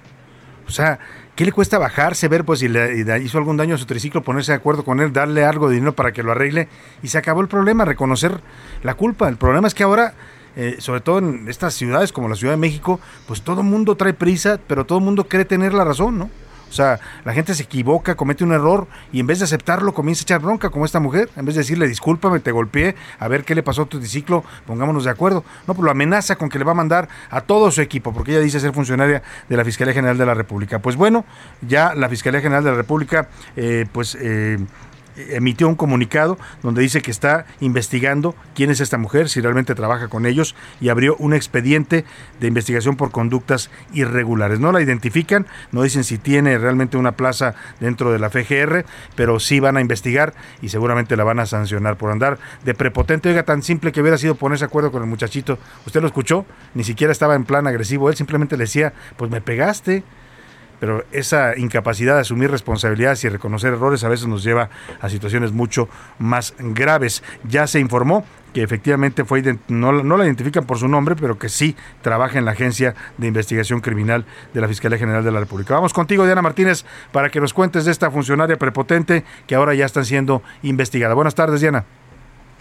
O sea, ¿qué le cuesta bajarse, ver pues si le, hizo algún daño a su triciclo, ponerse de acuerdo con él, darle algo de dinero para que lo arregle? Y se acabó el problema, reconocer la culpa. El problema es que ahora eh, sobre todo en estas ciudades como la Ciudad de México, pues todo el mundo trae prisa, pero todo el mundo cree tener la razón, ¿no? O sea, la gente se equivoca, comete un error y en vez de aceptarlo comienza a echar bronca como esta mujer, en vez de decirle discúlpame, te golpeé, a ver qué le pasó a tu triciclo, pongámonos de acuerdo. No, pues lo amenaza con que le va a mandar a todo su equipo, porque ella dice ser funcionaria de la Fiscalía General de la República. Pues bueno, ya la Fiscalía General de la República, eh, pues... Eh, emitió un comunicado donde dice que está investigando quién es esta mujer, si realmente trabaja con ellos y abrió un expediente de investigación por conductas irregulares. No la identifican, no dicen si tiene realmente una plaza dentro de la FGR, pero sí van a investigar y seguramente la van a sancionar por andar de prepotente. Oiga, tan simple que hubiera sido ponerse acuerdo con el muchachito. ¿Usted lo escuchó? Ni siquiera estaba en plan agresivo. Él simplemente le decía, pues me pegaste pero esa incapacidad de asumir responsabilidades y reconocer errores a veces nos lleva a situaciones mucho más graves. Ya se informó que efectivamente fue no, no la identifican por su nombre, pero que sí trabaja en la Agencia de Investigación Criminal de la Fiscalía General de la República. Vamos contigo, Diana Martínez, para que nos cuentes de esta funcionaria prepotente que ahora ya está siendo investigada. Buenas tardes, Diana.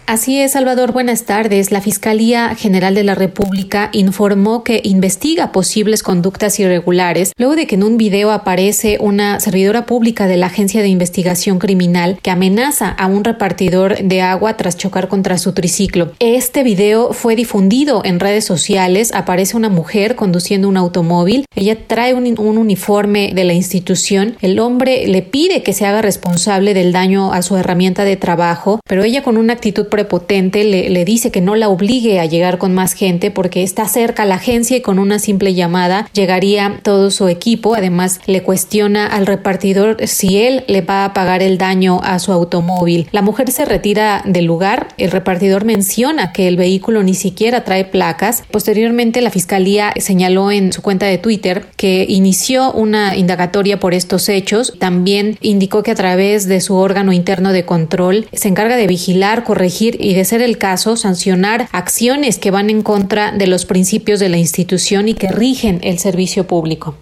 Así es, Salvador. Buenas tardes. La Fiscalía General de la República informó que investiga posibles conductas irregulares luego de que en un video aparece una servidora pública de la Agencia de Investigación Criminal que amenaza a un repartidor de agua tras chocar contra su triciclo. Este video fue difundido en redes sociales. Aparece una mujer conduciendo un automóvil. Ella trae un, un uniforme de la institución. El hombre le pide que se haga responsable del daño a su herramienta de trabajo, pero ella con una actitud prepotente le, le, dice que no la obligue a llegar con más gente porque está cerca la agencia y con una simple llamada llegaría todo su equipo. Además, le cuestiona al repartidor si él le va a pagar el daño a su automóvil. La mujer se retira del lugar. El repartidor menciona que el vehículo ni siquiera trae placas. Posteriormente, la fiscalía señaló en su cuenta de Twitter que inició una indagatoria por estos hechos. También indicó que a través de su órgano interno de control se encarga de vigilar, corregir y, de ser el caso, sancionar acciones que van en contra de los principios de la institución y que rigen el servicio público.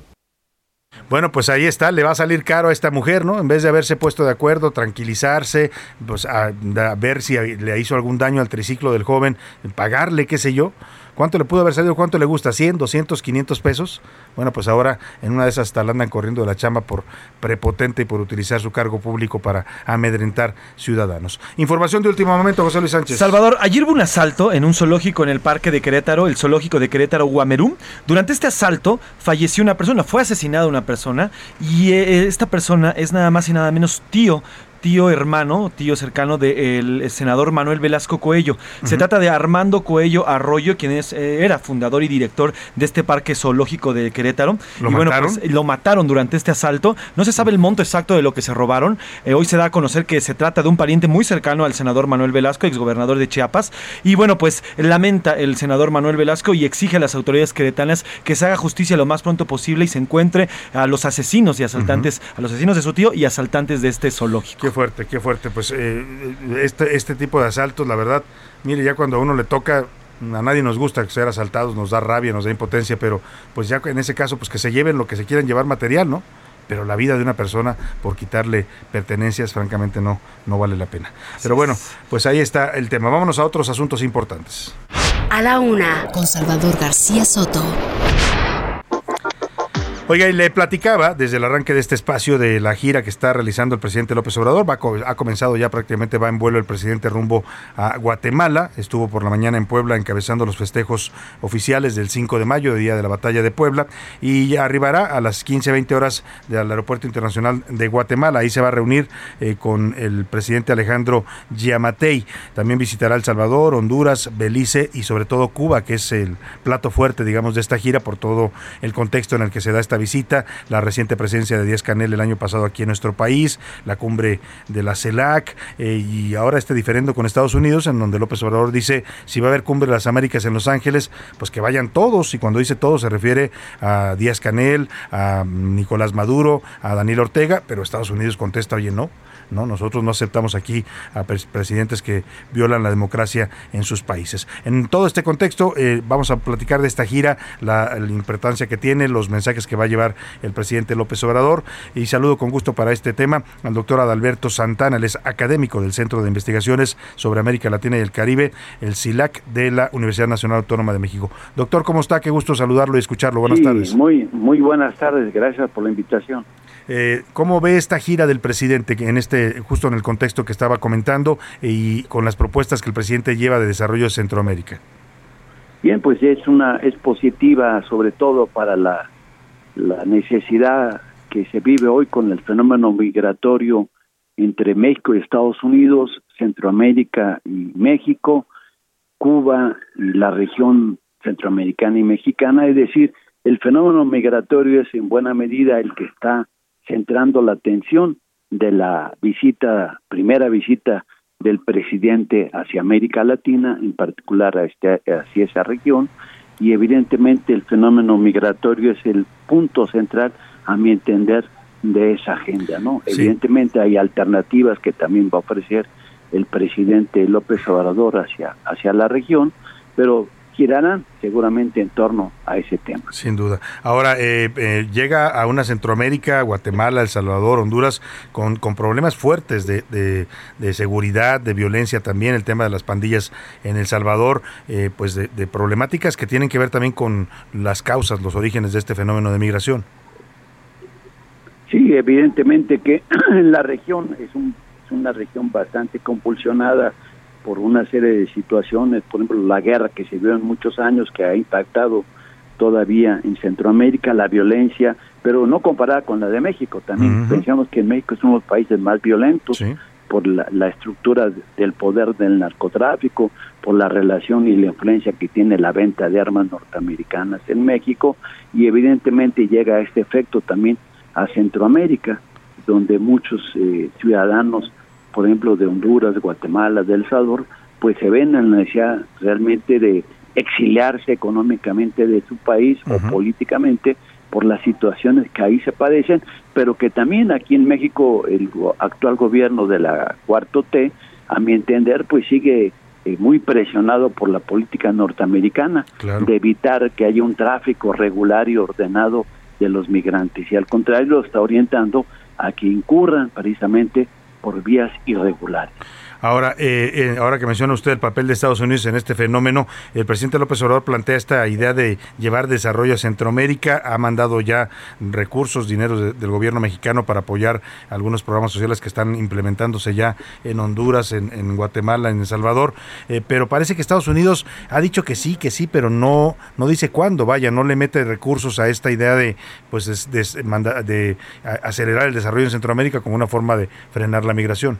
Bueno, pues ahí está, le va a salir caro a esta mujer, ¿no? En vez de haberse puesto de acuerdo, tranquilizarse, pues a, a ver si le hizo algún daño al triciclo del joven, pagarle, qué sé yo. ¿Cuánto le pudo haber salido? ¿Cuánto le gusta? ¿100, 200, 500 pesos? Bueno, pues ahora en una de esas hasta la andan corriendo de la chamba por prepotente y por utilizar su cargo público para amedrentar ciudadanos. Información de último momento, José Luis Sánchez. Salvador, ayer hubo un asalto en un zoológico en el parque de Querétaro, el zoológico de Querétaro Guamerú. Durante este asalto falleció una persona, fue asesinada una persona y eh, esta persona es nada más y nada menos tío tío hermano, tío cercano del de senador Manuel Velasco Coello. Uh -huh. Se trata de Armando Coello Arroyo, quien es, eh, era fundador y director de este parque zoológico de Querétaro. ¿Lo y bueno, mataron? pues lo mataron durante este asalto. No se sabe el monto exacto de lo que se robaron. Eh, hoy se da a conocer que se trata de un pariente muy cercano al senador Manuel Velasco, exgobernador de Chiapas. Y bueno, pues lamenta el senador Manuel Velasco y exige a las autoridades queretanas que se haga justicia lo más pronto posible y se encuentre a los asesinos y asaltantes, uh -huh. a los asesinos de su tío y asaltantes de este zoológico. Qué fuerte, qué fuerte. Pues eh, este, este tipo de asaltos, la verdad, mire, ya cuando a uno le toca, a nadie nos gusta ser asaltados, nos da rabia, nos da impotencia, pero pues ya en ese caso, pues que se lleven lo que se quieran llevar material, ¿no? Pero la vida de una persona por quitarle pertenencias, francamente, no, no vale la pena. Pero bueno, pues ahí está el tema. Vámonos a otros asuntos importantes. A la una, con Salvador García Soto. Oiga, y le platicaba desde el arranque de este espacio de la gira que está realizando el presidente López Obrador. Va, ha comenzado ya prácticamente, va en vuelo el presidente rumbo a Guatemala. Estuvo por la mañana en Puebla encabezando los festejos oficiales del 5 de mayo, Día de la Batalla de Puebla. Y arribará a las 15, 20 horas del Aeropuerto Internacional de Guatemala. Ahí se va a reunir eh, con el presidente Alejandro Giamatei. También visitará El Salvador, Honduras, Belice y sobre todo Cuba, que es el plato fuerte, digamos, de esta gira por todo el contexto en el que se da esta visita, la reciente presencia de Díaz Canel el año pasado aquí en nuestro país, la cumbre de la CELAC eh, y ahora este diferendo con Estados Unidos en donde López Obrador dice si va a haber cumbre de las Américas en Los Ángeles, pues que vayan todos y cuando dice todos se refiere a Díaz Canel, a Nicolás Maduro, a Daniel Ortega, pero Estados Unidos contesta, oye, no, no, nosotros no aceptamos aquí a pres presidentes que violan la democracia en sus países. En todo este contexto, eh, vamos a platicar de esta gira, la, la, importancia que tiene, los mensajes que va a llevar el presidente López Obrador. Y saludo con gusto para este tema al doctor Adalberto Santana, él es académico del Centro de Investigaciones sobre América Latina y el Caribe, el CILAC de la Universidad Nacional Autónoma de México. Doctor, ¿cómo está? Qué gusto saludarlo y escucharlo. Buenas Sí, tardes. Muy, muy buenas tardes, gracias por la invitación. Eh, ¿Cómo ve esta gira del presidente en este, justo en el contexto que estaba comentando y con las propuestas que el presidente lleva de desarrollo de Centroamérica? Bien, pues es una es positiva sobre todo para la, la necesidad que se vive hoy con el fenómeno migratorio entre México y Estados Unidos, Centroamérica y México, Cuba y la región centroamericana y mexicana, es decir, el fenómeno migratorio es en buena medida el que está centrando la atención de la visita, primera visita del presidente hacia América Latina, en particular a este, hacia esa región, y evidentemente el fenómeno migratorio es el punto central, a mi entender, de esa agenda, ¿no? Sí. Evidentemente hay alternativas que también va a ofrecer el presidente López Obrador hacia, hacia la región, pero girarán seguramente en torno a ese tema. Sin duda. Ahora, eh, eh, llega a una Centroamérica, Guatemala, El Salvador, Honduras, con, con problemas fuertes de, de- de seguridad, de violencia también, el tema de las pandillas en El Salvador, eh, pues de, de problemáticas que tienen que ver también con las causas, los orígenes de este fenómeno de migración. Sí, evidentemente que <clears throat> la región es, un- es una región bastante compulsionada por una serie de situaciones, por ejemplo, la guerra que se vio en muchos años que ha impactado todavía en Centroamérica, la violencia, pero no comparada con la de México. También pensamos que en México es uno de los países más violentos por la, la estructura del poder del narcotráfico, por la relación y la influencia que tiene la venta de armas norteamericanas en México y evidentemente llega este efecto también a Centroamérica, donde muchos eh, ciudadanos, por ejemplo, de Honduras, Guatemala, de El Salvador, pues se ven en la necesidad realmente de exiliarse económicamente de su país o políticamente por las situaciones que ahí se padecen, pero que también aquí en México el actual gobierno de la cuarto T, a mi entender, pues sigue eh, muy presionado por la política norteamericana de evitar que haya un tráfico regular y ordenado de los migrantes. Y al contrario lo está orientando a que incurran precisamente por vías irregulares. Ahora, eh, eh, ahora que menciona usted el papel de Estados Unidos en este fenómeno, el presidente López Obrador plantea esta idea de llevar desarrollo a Centroamérica, ha mandado ya recursos, dinero de- del gobierno mexicano para apoyar algunos programas sociales que están implementándose ya en Honduras, en, Guatemala, en El Salvador, eh, pero parece que Estados Unidos ha dicho que sí, que sí, pero no, no dice cuándo, vaya, no le mete recursos a esta idea de, pues, es- de, de a- acelerar el desarrollo en Centroamérica como una forma de frenar la migración.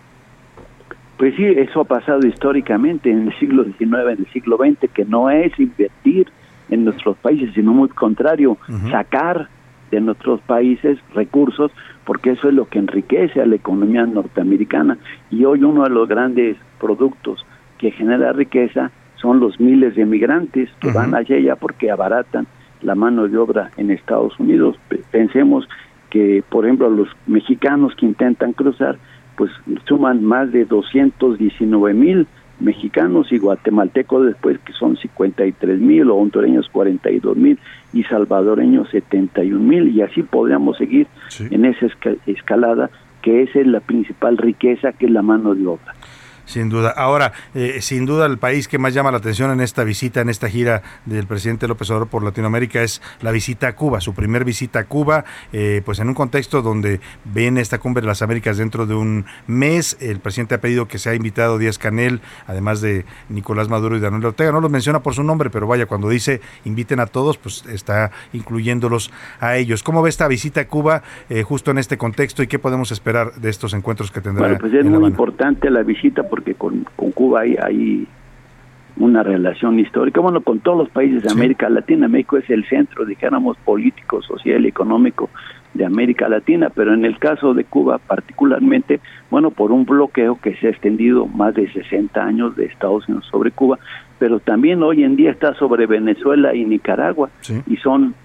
Pues sí, eso ha pasado históricamente en el siglo XIX, en el siglo XX, que no es invertir en nuestros países, sino muy contrario, sacar de nuestros países recursos, porque eso es lo que enriquece a la economía norteamericana. Y hoy uno de los grandes productos que genera riqueza son los miles de migrantes que van allá ya porque abaratan la mano de obra en Estados Unidos. Pe- Pensemos que, por ejemplo, los mexicanos que intentan cruzar, pues suman más de 219 mil mexicanos y guatemaltecos después que son 53 mil o hondureños 42 mil y salvadoreños 71 mil y así podríamos seguir en esa esca- escalada que esa es la principal riqueza que es la mano de obra. Sin duda. Ahora, eh, sin duda, el país que más llama la atención en esta visita, en esta gira del presidente López Obrador por Latinoamérica es la visita a Cuba, su primer visita a Cuba, eh, pues en un contexto donde viene esta cumbre de las Américas dentro de un mes. El presidente ha pedido que sea invitado Díaz Canel, además de Nicolás Maduro y Daniel Ortega. No los menciona por su nombre, pero vaya, cuando dice inviten a todos, pues está incluyéndolos a ellos. ¿Cómo ve esta visita a Cuba eh, justo en este contexto y qué podemos esperar de estos encuentros que tendrá Bueno, pues es muy Habana? importante la visita porque con, con Cuba hay, hay una relación histórica, bueno, con todos los países de América Latina. México es el centro, dijéramos, político, social y económico de América Latina, pero en el caso de Cuba particularmente, bueno, por un bloqueo que se ha extendido más de 60 años de Estados Unidos sobre Cuba, pero también hoy en día está sobre Venezuela y Nicaragua, y son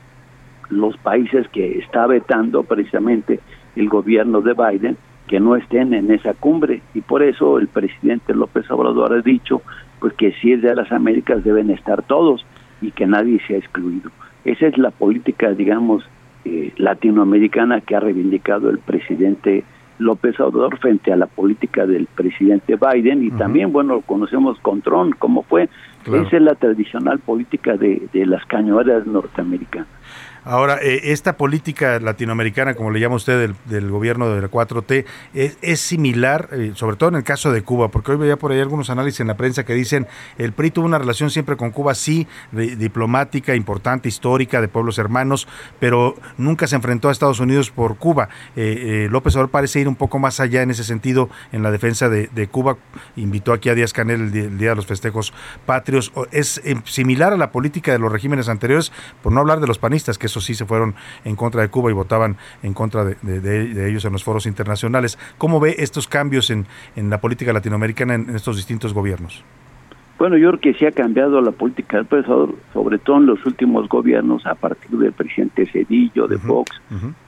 los países que está vetando precisamente el gobierno de Biden que no estén en esa cumbre y por eso el presidente López Obrador ha dicho pues que si es de las Américas deben estar todos y que nadie sea excluido. Esa es la política, digamos, eh, latinoamericana que ha reivindicado el presidente López Obrador frente a la política del presidente Biden y también, bueno, conocemos con Trump, cómo fue. Claro. Esa es la tradicional política de, de las cañoneras norteamericanas. Ahora, eh, esta política latinoamericana, como le llama usted, del, gobierno de la 4T, es, similar, eh, sobre todo en el caso de Cuba, porque hoy veía por ahí algunos análisis en la prensa que dicen el PRI tuvo una relación siempre con Cuba, sí, diplomática, importante, histórica, de pueblos hermanos, pero nunca se enfrentó a Estados Unidos por Cuba. Eh, eh, López Obrador parece ir un poco más allá en ese sentido en la defensa de, Cuba. Invitó aquí a Díaz Canel el, el Día de los Festejos Patrios. Es eh, similar a la política de los regímenes anteriores, por no hablar de los panistas, que sí se fueron en contra de Cuba y votaban en contra de, de- de- de ellos en los foros internacionales. ¿Cómo ve estos cambios en, en la política latinoamericana en, en estos distintos gobiernos? Bueno, yo creo que sí ha cambiado la política del profesor, sobre todo en los últimos gobiernos, a partir del presidente Cedillo, de Fox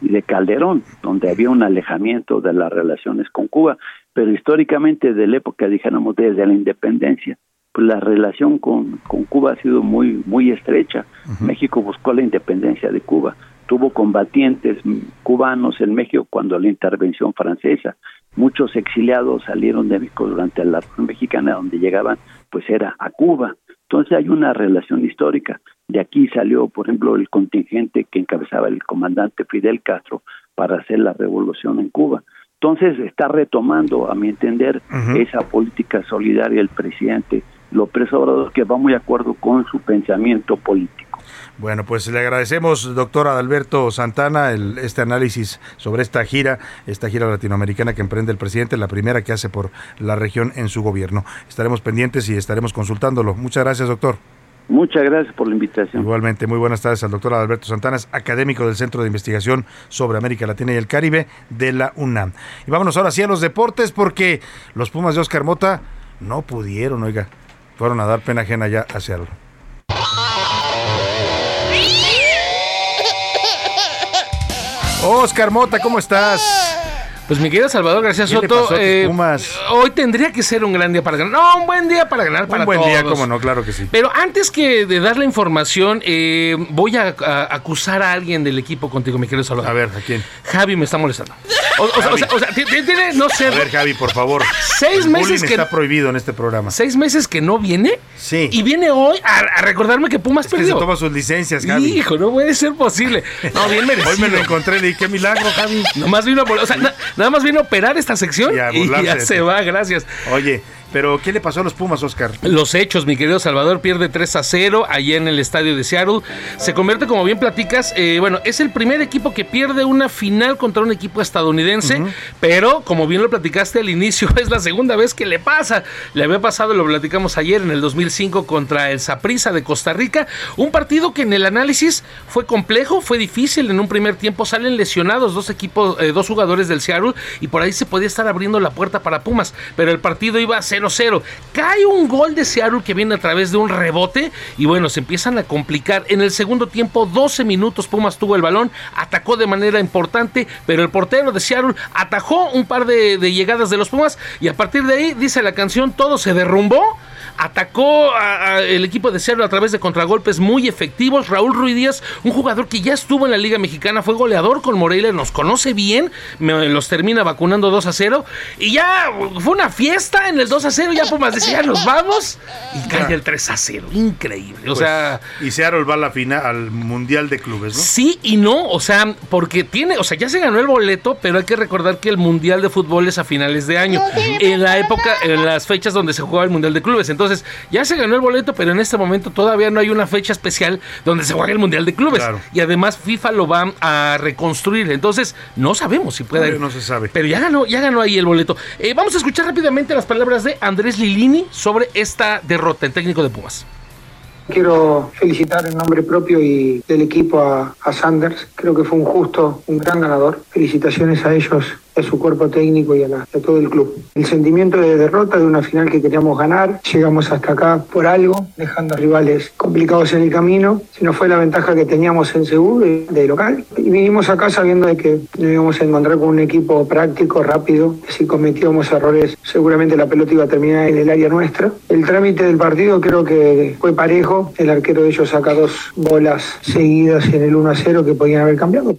y de Calderón, donde había un alejamiento de las relaciones con Cuba, pero históricamente de la época, dijéramos, desde la independencia, pues la relación con, con Cuba ha sido muy, muy estrecha. México buscó la independencia de Cuba, tuvo combatientes cubanos en México cuando la intervención francesa, muchos exiliados salieron de México durante la Revolución Mexicana, donde llegaban, pues era a Cuba. Entonces hay una relación histórica. De aquí salió, por ejemplo, el contingente que encabezaba el comandante Fidel Castro para hacer la revolución en Cuba. Entonces está retomando, a mi entender, esa política solidaria del presidente López Obrador, que va muy de acuerdo con su pensamiento político. Bueno, pues le agradecemos, doctor Adalberto Santana, el- este análisis sobre esta gira, esta gira latinoamericana que emprende el presidente, la primera que hace por la región en su gobierno. Estaremos pendientes y estaremos consultándolo. Muchas gracias, doctor. Muchas gracias por la invitación. Igualmente, muy buenas tardes al doctor Adalberto Santana, es académico del Centro de Investigación sobre América Latina y el Caribe de la UNAM. Y vámonos ahora sí a los deportes porque los Pumas de Oscar Mota no pudieron, oiga, fueron a dar pena ajena ya hacia algo. Oscar Mota, ¿cómo estás? Pues mi querido Salvador García ¿Qué le Soto, eh, Pumas? hoy tendría que ser un gran día para ganar. No, un buen día para ganar para Un buen todos. día, cómo no, claro que sí. Pero antes que de dar la información, eh, voy a, a- acusar a alguien del equipo contigo, mi querido Salvador. A ver, ¿a quién? Javi me está molestando. O, o sea, o sea, o sea, ti- ti- tiene, no sé, A ver, Javi, por favor. seis El meses que está prohibido en este programa. seis meses que no viene. Sí. Y viene hoy a, a recordarme que Pumas Es que se toma sus licencias, Javi. Hijo, no puede ser posible. No, bien merecido. <laughs> Hoy me lo encontré, le dije, qué milagro, Javi. Nomás vino vol- o sea, na- nada más vino a operar esta sección Y ya se va, gracias. Oye, pero ¿qué le pasó a los Pumas, Oscar? Los hechos, mi querido Salvador, pierde 3 a 0 allá en el estadio de Seattle. Se convierte, como bien platicas, eh, bueno, es el primer equipo que pierde una final contra un equipo estadounidense, pero como bien lo platicaste al inicio, <laughs> es la segunda vez que le pasa. Le había pasado, lo platicamos ayer en el 2005 contra el Saprissa de Costa Rica, un partido que en el análisis fue complejo, fue difícil. En un primer tiempo salen lesionados dos equipos, eh, dos jugadores del Seattle y por ahí se podía estar abriendo la puerta para Pumas, pero el partido iba 0-0. Cae un gol de Seattle que viene a través de un rebote y bueno, se empiezan a complicar. En el segundo tiempo, 12 minutos, Pumas tuvo el balón, atacó de manera importante, pero el portero de Seattle atajó un par de, de llegadas de los Pumas y a partir de ahí, dice la canción, todo se derrumbó. Atacó a- a el equipo de Seattle a través de contragolpes muy efectivos. Raúl Ruiz Díaz, un jugador que ya estuvo en la Liga Mexicana, fue goleador con Morelia, nos conoce bien, me- los termina vacunando 2 a 0. Y ya fue una fiesta en el 2 a 0. Ya Pumas decía, ya nos vamos. Y cae el 3 a 0. Increíble. O Pues, sea. Y Seattle va a la final, al Mundial de Clubes, ¿no? Sí y no, o sea, porque tiene, o sea, ya se ganó el boleto, pero hay que recordar que el Mundial de Fútbol es a finales de año, en la época, en las fechas donde se juega el Mundial de Clubes. Entonces, ya se ganó el boleto, pero en este momento todavía no hay una fecha especial donde se juegue el Mundial de Clubes. Claro. Y además FIFA lo va a reconstruir. Entonces, no sabemos si puede. Todavía no se sabe. Pero ya ganó, ya ganó ahí el boleto. Eh, vamos a escuchar rápidamente las palabras de Andrés Lilini sobre esta derrota, el técnico de Pumas. Quiero felicitar en nombre propio y del equipo a, a Sanders. Creo que fue un justo, un gran ganador. Felicitaciones a ellos a su cuerpo técnico y a, la- a todo el club. El sentimiento de derrota de una final que queríamos ganar, llegamos hasta acá por algo, dejando a rivales complicados en el camino, si no fue la ventaja que teníamos en Seúl de, de local. Y vinimos acá sabiendo de que nos íbamos a encontrar con un equipo práctico, rápido, que si cometíamos errores seguramente la pelota iba a terminar en el área nuestra. El trámite del partido creo que fue parejo, el arquero de ellos saca dos bolas seguidas en el 1 a 0 que podían haber cambiado.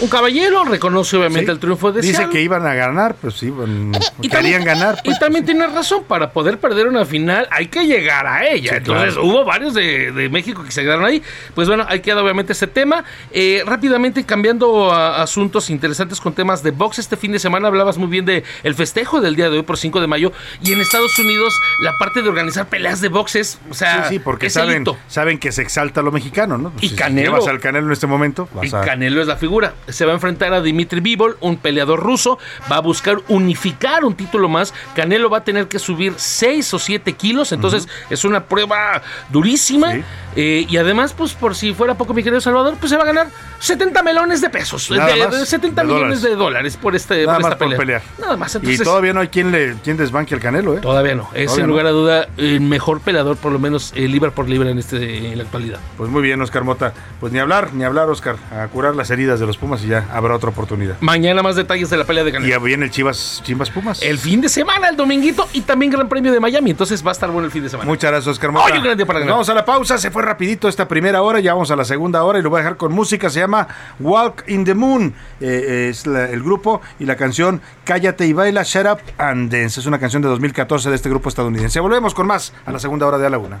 Un caballero reconoce obviamente el triunfo de Dice Seattle. que iban a ganar, pues sí, bueno, Y querían también- ganar. pues. y también tiene razón, para poder perder una final hay que llegar a ella. Sí, Entonces claro. hubo varios de, de México que se quedaron ahí. Pues bueno, ahí queda obviamente ese tema. Eh, rápidamente cambiando a asuntos interesantes con temas de box. Este fin de semana hablabas muy bien de el festejo del día de hoy por 5 de mayo. Y en Estados Unidos la parte de organizar peleas de boxes, o sea, Sí, sí, porque saben, saben que se exalta lo mexicano, ¿no? Pues Y si Canelo. llevas al Canelo en este momento, vas Y a... Canelo es la figura. Se va a enfrentar a Dimitri Bivol, un peleador ruso. Va a buscar unificar un título más. Canelo va a tener que subir 6 o 7 kilos. Entonces es una prueba durísima. Eh, y además, pues por si fuera poco, mi querido Salvador, pues se va a ganar 70 melones de pesos. Nada de, más, de 70 de millones dólares. de dólares por, este, Nada por más esta por pelea. pelear. Nada más. y Entonces, todavía no hay quien le quien desbanque al Canelo, ¿eh? Todavía no. Es Todavía sin no. lugar a duda el mejor peleador, por lo menos eh, libra por libra en, este, en la actualidad. Pues muy bien, Oscar Mota. Pues ni hablar, ni hablar, Oscar. A curar las heridas de los Pumas y ya habrá otra oportunidad. Mañana más detalles de la pelea de Canelo. Y ya viene el Chivas, Chivas Pumas. El fin de semana, el dominguito y también Gran Premio de Miami. Entonces va a estar bueno el fin de semana. Muchas gracias, Oscar Mota. Hoy un gran día para Nos ganar. Vamos a la pausa, se fue rapidito esta primera hora, ya vamos a la segunda hora y lo voy a dejar con música, se llama Walk in the Moon, Eh, es la- el grupo y la canción Cállate y baila, Shut Up and Dance, es una canción de 2014 de este grupo estadounidense. Volvemos con más a la segunda hora de A la Una.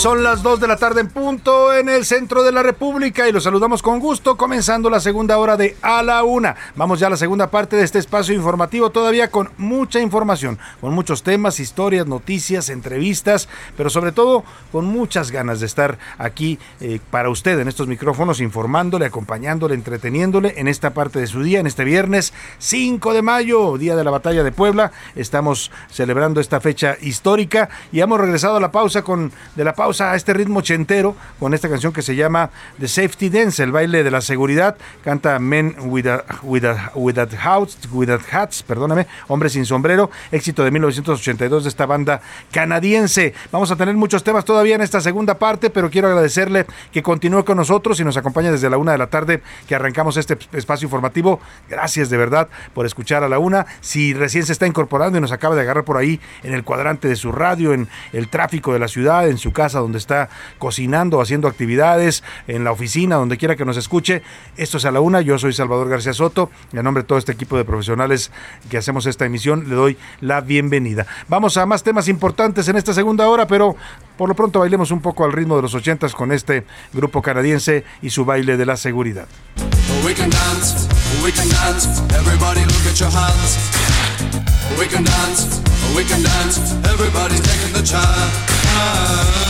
Son las 2 de la tarde en punto en el centro de la República y los saludamos con gusto, comenzando la segunda hora de A la Una. Vamos ya a la segunda parte de este espacio informativo, todavía con mucha información, con muchos temas, historias, noticias, entrevistas, pero sobre todo con muchas ganas de estar aquí eh, para usted en estos micrófonos, informándole, acompañándole, entreteniéndole en esta parte de su día, en este viernes 5 de mayo, día de la batalla de Puebla. Estamos celebrando esta fecha histórica y hemos regresado a la pausa con de la pausa a este ritmo ochentero con esta canción que se llama The Safety Dance, el baile de la seguridad. Canta Men with a, with a- without hats, without hats, perdóname, hombres sin sombrero, éxito de 1982 de esta banda canadiense. Vamos a tener muchos temas todavía en esta segunda parte, pero quiero agradecerle que continúe con nosotros y nos acompañe desde la una de la tarde que arrancamos este espacio informativo. Gracias de verdad por escuchar a la una. Si recién se está incorporando y nos acaba de agarrar por ahí en el cuadrante de su radio, en el tráfico de la ciudad, en su casa donde está cocinando, haciendo actividades, en la oficina, donde quiera que nos escuche. Esto es a la una. Yo soy Salvador García Soto y a nombre de todo este equipo de profesionales que hacemos esta emisión le doy la bienvenida. Vamos a más temas importantes en esta segunda hora, pero por lo pronto bailemos un poco al ritmo de los ochentas con este grupo canadiense y su baile de la seguridad. We can dance, we can dance. Everybody look at your hands. We can dance, we can dance. Everybody's taking the chance.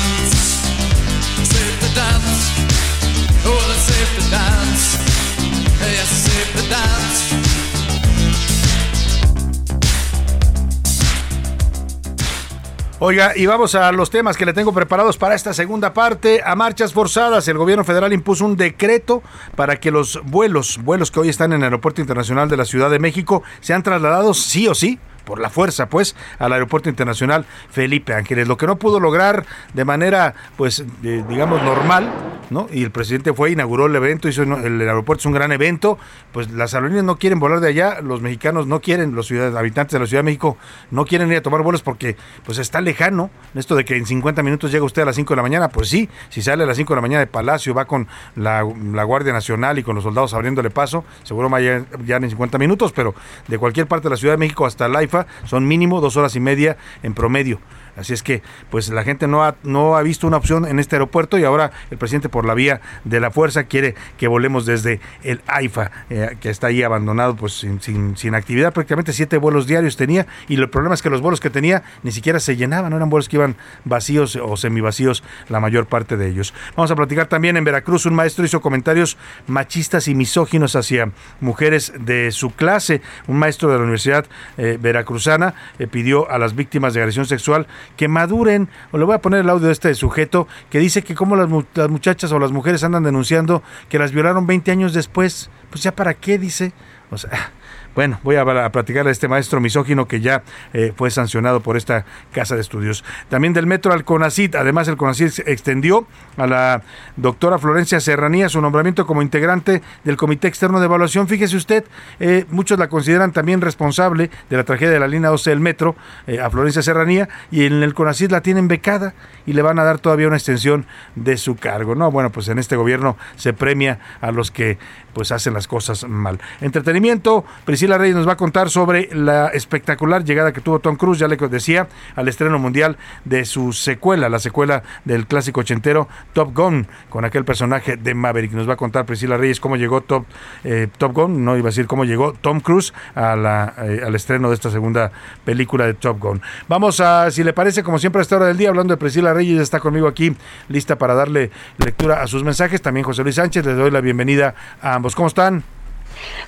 Oiga, y vamos a los temas que le tengo preparados para esta segunda parte. A marchas forzadas, el gobierno federal impuso un decreto para que los vuelos, vuelos que hoy están en el Aeropuerto Internacional de la Ciudad de México, sean trasladados sí o sí por la fuerza, pues, al Aeropuerto Internacional Felipe Ángeles. Lo que no pudo lograr de manera, pues, eh, digamos, normal, ¿no? Y el presidente fue, inauguró el evento, hizo el aeropuerto es un gran evento, pues las aerolíneas no quieren volar de allá, los mexicanos no quieren, los ciudadanos, habitantes de la Ciudad de México no quieren ir a tomar vuelos porque, pues, está lejano. Esto de que en 50 minutos llega usted a las 5 de la mañana, pues sí, si sale a las 5 de la mañana de Palacio, va con la, la Guardia Nacional y con los soldados abriéndole paso, seguro va ya, ya en 50 minutos, pero de cualquier parte de la Ciudad de México hasta la Son mínimo dos horas y media en promedio. Así es que, pues la gente no ha, no ha visto una opción en este aeropuerto y ahora el presidente por la vía de la fuerza quiere que volemos desde el AIFA, eh, que está ahí abandonado, pues sin, sin, sin, actividad. Prácticamente siete vuelos diarios tenía y el problema es que los vuelos que tenía ni siquiera se llenaban, no eran vuelos que iban vacíos o semivacíos la mayor parte de ellos. Vamos a platicar también en Veracruz, un maestro hizo comentarios machistas y misóginos hacia mujeres de su clase. Un maestro de la Universidad eh, Veracruzana eh, pidió a las víctimas de agresión sexual que maduren. Le voy a poner el audio de este sujeto que dice que como las, las, muchachas o las mujeres andan denunciando que las violaron 20 años después. Pues ya para qué, dice. O sea, bueno, voy a, a platicar de este maestro misógino que ya eh, fue sancionado por esta casa de estudios. También del metro al CONACIT. Además, el CONACIT extendió a la doctora Florencia Serranía su nombramiento como integrante del Comité Externo de Evaluación. Fíjese usted, eh, muchos la consideran también responsable de la tragedia de la línea 12 del metro, eh, a Florencia Serranía, y en el CONACIT la tienen becada y le van a dar todavía una extensión de su cargo. No, bueno, pues en este gobierno se premia a los que pues hacen las cosas mal. Entretenimiento, Priscila Reyes nos va a contar sobre la espectacular llegada que tuvo Tom Cruise, ya le decía, al estreno mundial de su secuela, la secuela del clásico ochentero Top Gun, con aquel personaje de Maverick. Nos va a contar Priscila Reyes cómo llegó Top, eh, Top Gun, no iba a decir cómo llegó Tom Cruise a la, eh, al estreno de esta segunda película de Top Gun. Vamos a, si le parece, como siempre a esta hora del día, hablando de Priscila Reyes, está conmigo aquí, lista para darle lectura a sus mensajes. También José Luis Sánchez, les doy la bienvenida a ambos. ¿Cómo están?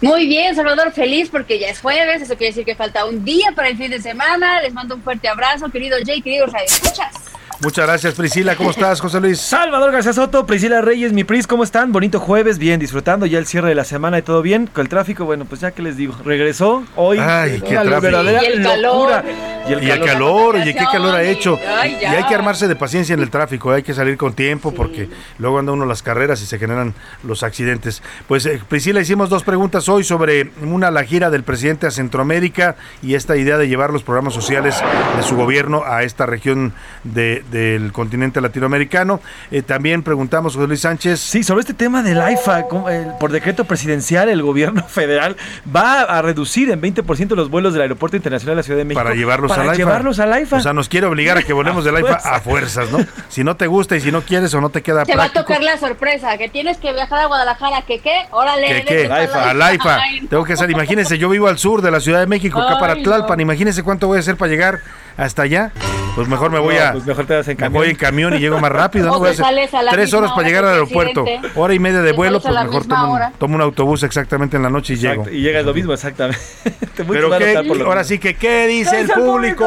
Muy bien, Salvador, feliz porque ya es jueves, eso quiere decir que falta un día para el fin de semana. Les mando un fuerte abrazo, querido Jay, queridos escuchas. Muchas gracias, Priscila. ¿Cómo estás, José Luis? Salvador García Soto, Priscila Reyes, mi Pris, ¿cómo están? Bonito jueves, bien, disfrutando ya el cierre de la semana y todo bien. Con el tráfico, bueno, pues ya que les digo, regresó hoy. Ay, qué tráfico. verdadera Y el locura. Y el, calor, oye, qué calor ha hecho. Ay, y hay que armarse de paciencia en el tráfico, hay que salir con tiempo porque luego anda uno a las carreras y se generan los accidentes. Pues eh, Priscila, hicimos dos preguntas hoy sobre una la gira del presidente a Centroamérica y esta idea de llevar los programas sociales de su gobierno a esta región de- del continente latinoamericano. Eh, también preguntamos, José Luis Sánchez. Sí, sobre este tema del AIFA, eh, por decreto presidencial, el gobierno <laughs> federal va a reducir en 20% los vuelos del Aeropuerto Internacional de la Ciudad de México. Para llevarlos para al AIFA. llevarlos al AIFA. O sea, nos quiere obligar a que volvemos del <laughs> AIFA a fuerzas, ¿no? Si no te gusta y si no quieres o no te queda Te va a tocar la sorpresa, que tienes que viajar a Guadalajara, que qué, órale, ¿Qué, vete qué? para Al AIFA. Ay, no. Tengo que hacer, imagínense, yo vivo al sur de la Ciudad de México, acá para Ay, Tlalpan. no. Imagínense cuánto voy a hacer para llegar hasta allá. Pues mejor me voy No, a. pues mejor te vas en me camión. voy en camión y llego más rápido. ¿no? O Voy a te hacer sales a la tres horas para llegar al aeropuerto. Hora y media de vuelo, pues mejor tomo un, tomo un autobús exactamente en la noche y Exacto, llego. Y llega lo mismo, exactamente. <laughs> Te voy Pero a qué, por lo ahora sí que, ¿qué dice el ¡Dice el público?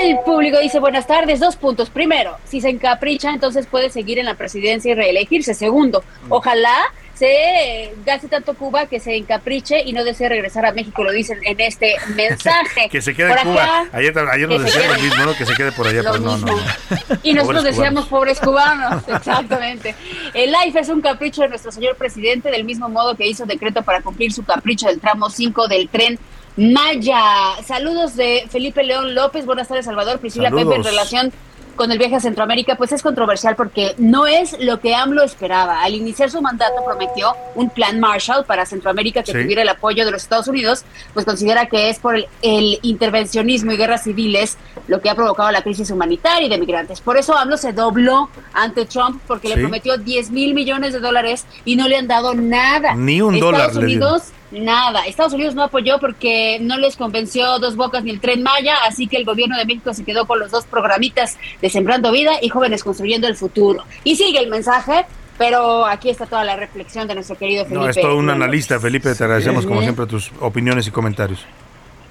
El público dice buenas tardes, dos puntos. Primero, si se encapricha, entonces puede seguir en la presidencia y reelegirse. Segundo, ojalá se gaste tanto Cuba que se encapriche y no desee regresar a México, lo dicen en este <laughs> mensaje. Que se quede Por en Cuba. acá, Ayer, ayer nos decían lo mismo, ¿no? Que se quede por allá, pero no, no. Y nosotros Pobres decíamos pobres cubanos, <laughs> exactamente. El life es un capricho de nuestro señor presidente, del mismo modo que hizo decreto para cumplir su capricho del tramo 5 del tren Maya. Saludos de Felipe León López, buenas tardes Salvador, Priscila Saludos. Pepe en relación con el viaje a Centroamérica, pues es controversial porque no es lo que AMLO esperaba. Al iniciar su mandato prometió un plan Marshall para Centroamérica que Sí. tuviera el apoyo de los Estados Unidos, pues considera que es por el, el intervencionismo y guerras civiles lo que ha provocado la crisis humanitaria y de migrantes. Por eso AMLO se dobló ante Trump porque le Sí. prometió 10 mil millones de dólares y no le han dado nada. Ni un Estados dólar le. Unidos Nada, Estados Unidos no apoyó porque no les convenció Dos Bocas ni el Tren Maya, así que el gobierno de México se quedó con los dos programitas de Sembrando Vida y Jóvenes Construyendo el Futuro. Y sigue el mensaje, pero aquí está toda la reflexión de nuestro querido Felipe. No, es todo un analista, Felipe. Te agradecemos, como siempre, tus opiniones y comentarios.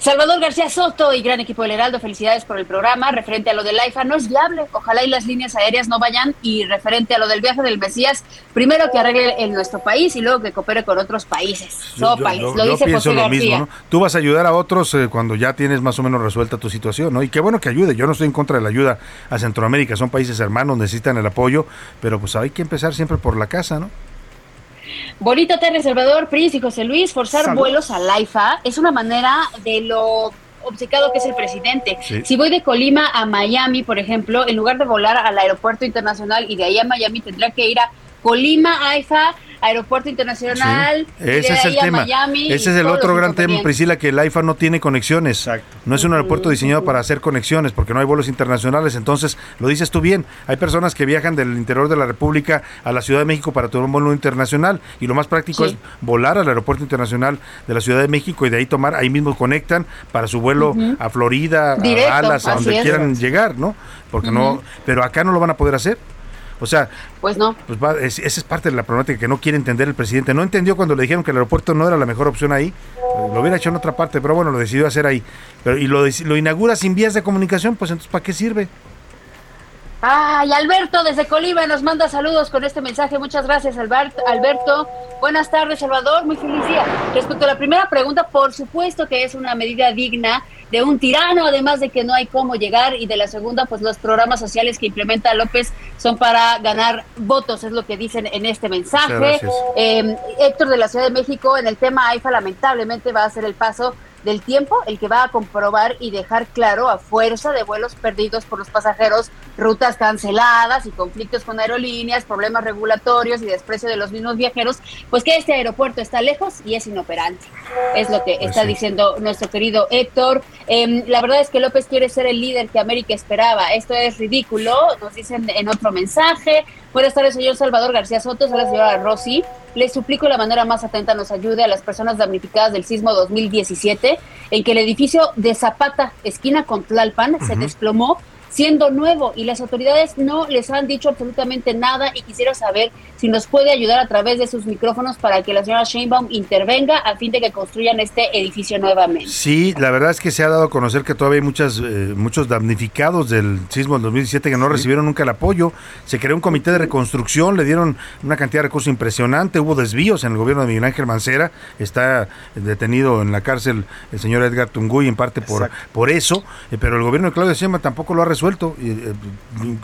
Salvador García Soto y gran equipo del Heraldo, felicidades por el programa. Referente a lo del AIFA, no es viable. Ojalá y las líneas aéreas no vayan. Y referente a lo del viaje del Mesías, primero que arregle en nuestro país y luego que coopere con otros países. Yo- yo- Sópales, yo- lo yo dice pienso José lo mismo, ¿no? Tú vas a ayudar a otros eh, cuando ya tienes más o menos resuelta tu situación, ¿no? Y qué bueno que ayude. Yo no estoy en contra de la ayuda a Centroamérica. Son países hermanos, necesitan el apoyo, pero pues hay que empezar siempre por la casa, ¿no? Bonito Terre Salvador, Pris y José Luis, forzar vuelos al AIFA es una manera de lo obcecado que es el presidente. Sí. Si voy de Colima a Miami, por ejemplo, en lugar de volar al aeropuerto internacional y de ahí a Miami, tendría que ir a Colima, AIFA, aeropuerto internacional, y de Ese es el tema. Miami, Ese es el otro gran tema. Priscila, que el AIFA no tiene conexiones. No es un aeropuerto diseñado para hacer conexiones, porque no hay vuelos internacionales. Entonces, lo dices tú bien, hay personas que viajan del interior de la República a la Ciudad de México para tomar un vuelo internacional, y lo más práctico Sí. es volar al aeropuerto internacional de la Ciudad de México y de ahí tomar, ahí mismo conectan para su vuelo a Florida, Directo, a Dallas, a donde es. quieran llegar, ¿no? Porque no, pero acá no lo van a poder hacer. O sea, Pues no. pues va- es- esa es parte de la problemática que no quiere entender el presidente. No entendió cuando le dijeron que el aeropuerto no era la mejor opción ahí. Lo hubiera hecho en otra parte, pero bueno, lo decidió hacer ahí. Pero, y lo, lo inaugura sin vías de comunicación, pues entonces, ¿para qué sirve? Ay, Alberto desde Colima nos manda saludos con este mensaje. Muchas gracias, Albert- Alberto. Buenas tardes, Salvador. Muy feliz día. Respecto a la primera pregunta, por supuesto que es una medida digna de un tirano, además de que no hay cómo llegar. Y de la segunda, pues los programas sociales que implementa López son para ganar votos, es lo que dicen en este mensaje. Eh, Héctor de la Ciudad de México, en el tema AIFA, lamentablemente va a ser el paso del tiempo el que va a comprobar y dejar claro a fuerza de vuelos perdidos por los pasajeros, rutas canceladas y conflictos con aerolíneas, problemas regulatorios y desprecio de los mismos viajeros, pues que este aeropuerto está lejos y es inoperante. Es lo que Pues está sí. diciendo nuestro querido Héctor. Em, la verdad es que López quiere ser el líder que América esperaba. Esto es ridículo, nos dicen en otro mensaje. Buenas tardes, señor Salvador García Soto, soy la señora Rossi. Les suplico de la manera más atenta nos ayude a las personas damnificadas del sismo 2017, en que el edificio de Zapata, esquina con Tlalpan, se desplomó siendo nuevo y las autoridades no les han dicho absolutamente nada y quisiera saber si nos puede ayudar a través de sus micrófonos para que la señora Sheinbaum intervenga a fin de que construyan este edificio nuevamente. Sí, la verdad es que se ha dado a conocer que todavía hay muchas, eh, muchos damnificados del sismo del 2017 que no recibieron nunca el apoyo. Se creó un comité de reconstrucción, le dieron una cantidad de recursos impresionante, hubo desvíos en el gobierno de Miguel Ángel Mancera, está detenido en la cárcel el señor Edgar Tunguy en parte por, por eso, eh, pero el gobierno de Claudia Sheinbaum tampoco lo ha resuelto. Eh,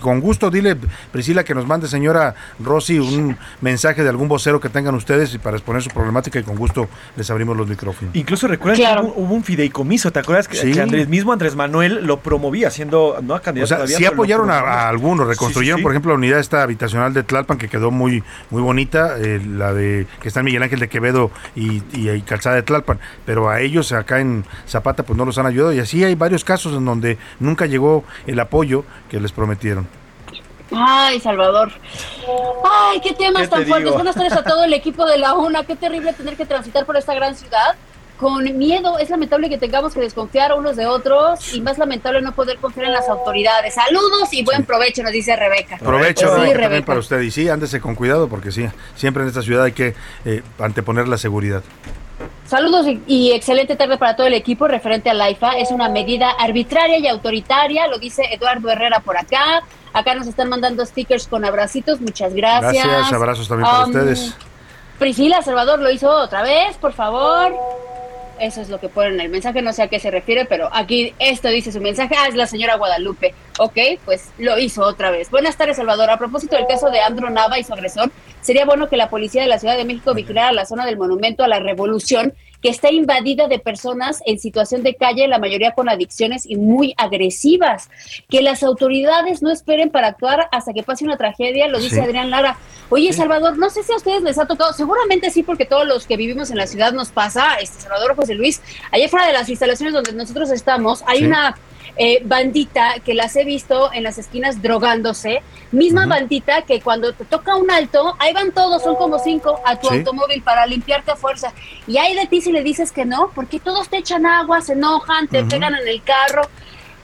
con gusto, dile, Priscila, que nos mande, señora Rossi, un mensaje de algún vocero que tengan ustedes y para exponer su problemática y con gusto les abrimos los micrófonos. Incluso recuerdan Claro. que hubo, hubo un fideicomiso, ¿te acuerdas que, Sí. que Andrés mismo Andrés Manuel lo promovía siendo no a candidato O sea, todavía, sí apoyaron a, algunos, reconstruyeron, Sí, sí, sí. por ejemplo, la unidad esta habitacional de Tlalpan que quedó muy muy bonita, eh, la de que está en Miguel Ángel de Quevedo y, y, y Calzada de Tlalpan, pero a ellos acá en Zapata pues no los han ayudado y así hay varios casos en donde nunca llegó el apoyo que les prometieron. Ay, Salvador. Ay, qué temas ¿Qué tan te fuertes. digo? Buenas tardes a todo el equipo de la UNA. Qué terrible tener que transitar por esta gran ciudad. Con miedo, es lamentable que tengamos que desconfiar unos de otros y más lamentable no poder confiar en las autoridades. Saludos y buen provecho, nos dice Rebeca. Provecho Sí, Rebeca, también para usted y sí, ándese con cuidado porque sí, siempre en esta ciudad hay que eh, anteponer la seguridad. Saludos y, y excelente tarde para todo el equipo referente al AIFA. Es una medida arbitraria y autoritaria, lo dice Eduardo Herrera por acá. Acá nos están mandando stickers con abracitos, muchas gracias. Gracias, abrazos también para Um, ustedes. Priscila Salvador lo hizo otra vez, por favor. Eso es lo que pone en el mensaje, no sé a qué se refiere, pero aquí esto dice su mensaje. Ah, es la señora Guadalupe. Ok, pues lo hizo otra vez. Buenas tardes, Salvador. A propósito del caso de Andro Nava y su agresor, sería bueno que la policía de la Ciudad de México vigilara la zona del Monumento a la Revolución, que está invadida de personas en situación de calle, la mayoría con adicciones y muy agresivas. Que las autoridades no esperen para actuar hasta que pase una tragedia, lo dice Sí. Adrián Lara. Oye, Salvador, no sé si a ustedes les ha tocado, seguramente sí, porque todos los que vivimos en la ciudad nos pasa, este Salvador José Luis, allá fuera de las instalaciones donde nosotros estamos, hay Sí. una eh, bandita que las he visto en las esquinas drogándose, misma bandita que cuando te toca un alto, ahí van todos, son como cinco a tu Sí. automóvil para limpiarte a fuerza. Y hay de ti si le dices que no, porque todos te echan agua, se enojan, te pegan en el carro.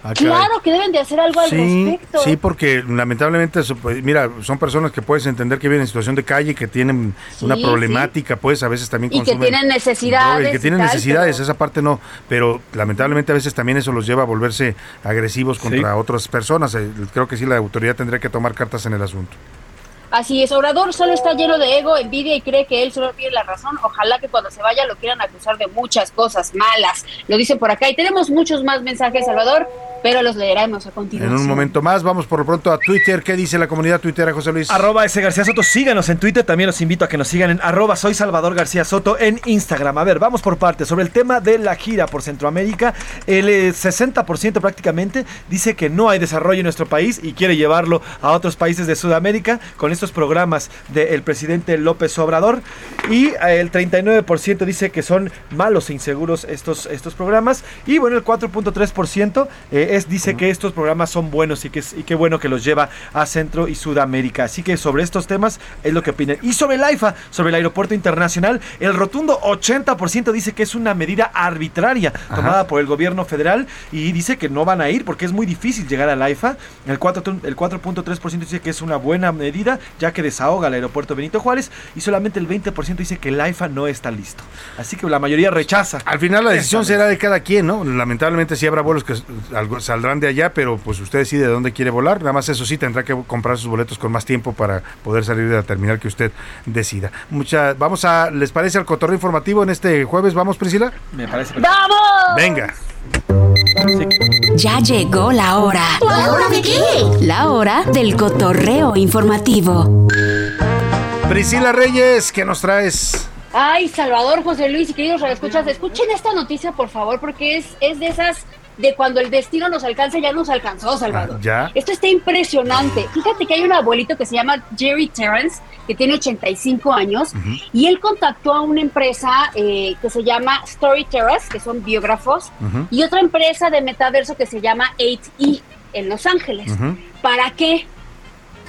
Ah, claro que deben de hacer algo al Sí, respecto. sí, porque lamentablemente, pues, mira, son personas que puedes entender que viven en situación de calle, que tienen una Sí, problemática, pues a veces también Y que tienen necesidades droga, y que y tienen tal, necesidades, pero- esa parte no, pero lamentablemente a veces también eso los lleva a volverse agresivos contra otras personas. Eh, Creo que sí, la autoridad tendría que tomar cartas en el asunto. Así es, Obrador solo está lleno de ego, envidia y cree que él solo tiene la razón. Ojalá que cuando se vaya lo quieran acusar de muchas cosas malas. Lo dicen por acá y tenemos muchos más mensajes, Salvador, pero los leeremos a En continuación. un momento más, vamos por lo pronto a Twitter. ¿Qué dice la comunidad tuitera, José Luis? Arroba ese García Soto, síganos en Twitter, también los invito a que nos sigan en arroba soy Salvador García Soto en Instagram. A ver, vamos por partes. Sobre el tema de la gira por Centroamérica, el eh, 60% prácticamente dice que no hay desarrollo en nuestro país y quiere llevarlo a otros países de Sudamérica con estos programas del presidente López Obrador. Y eh, el 39% dice que son malos e inseguros estos, estos programas. Y bueno, el 4.3% eh, es, dice que estos programas son buenos y que es- y qué bueno que los lleva a Centro y Sudamérica. Así que sobre estos temas es lo que opinan. Y sobre el AIFA, sobre el aeropuerto internacional, el rotundo 80% dice que es una medida arbitraria tomada por el gobierno federal y dice que no van a ir porque es muy difícil llegar al AIFA. El 4 el 4.3% dice que es una buena medida ya que desahoga el aeropuerto Benito Juárez y solamente el 20% dice que el AIFA no está listo. Así que la mayoría rechaza. Al final la decisión será de cada quien, ¿no? Lamentablemente sí habrá vuelos que saldrán de allá, pero pues usted decide de dónde quiere volar. Nada más eso sí, tendrá que comprar sus boletos con más tiempo para poder salir de la terminal que usted decida. Mucha, vamos a, ¿les parece al cotorreo informativo en este jueves? ¿Vamos, Priscila? Me parece. ¡Vamos! Venga. Ya llegó la hora. ¿La hora de qué? La hora del cotorreo informativo. Priscila Reyes, ¿qué nos traes? Ay, Salvador, José Luis y queridos escuchas, escuchen esta noticia, por favor, porque es, es de esas de cuando el destino nos alcanza, ya nos alcanzó, Salvador. Ah, ¿Ya? Esto está impresionante. Fíjate que hay un abuelito que se llama Jerry Terrence, que tiene 85 años, y él contactó a una empresa eh, que se llama Story Terrace, que son biógrafos, y otra empresa de metaverso que se llama 8E en Los Ángeles. ¿Para qué?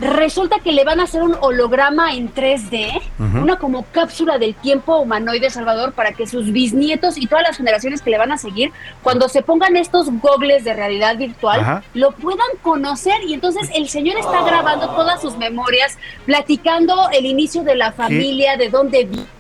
Resulta que le van a hacer un holograma en 3D, Ujú. una como cápsula del tiempo humanoide Salvador para que sus bisnietos y todas las generaciones que le van a seguir, cuando se pongan estos gogles de realidad virtual, lo puedan conocer. Y entonces el señor está grabando todas sus memorias, platicando el inicio de la familia, de dónde vive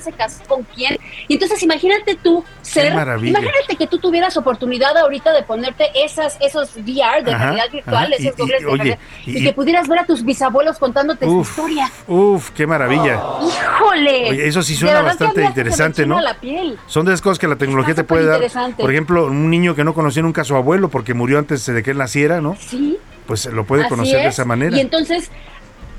se casó con quién. Y entonces imagínate tú ser, imagínate que tú tuvieras oportunidad ahorita de ponerte esas, esos VR de Ajá, realidad virtual, ajá. esos Y- de oye, realidad, y- y, que pudieras ver a tus bisabuelos contándote Uf. su historia. Uf, qué maravilla. ¡Híjole! Oye, eso sí suena bastante interesante, ¿no? la piel. Son de esas cosas que la tecnología te puede dar. Por ejemplo, un niño que no conocía nunca a su abuelo porque murió antes de que él naciera, ¿no? Sí. Pues lo puede Así conocer de es. esa manera. Y entonces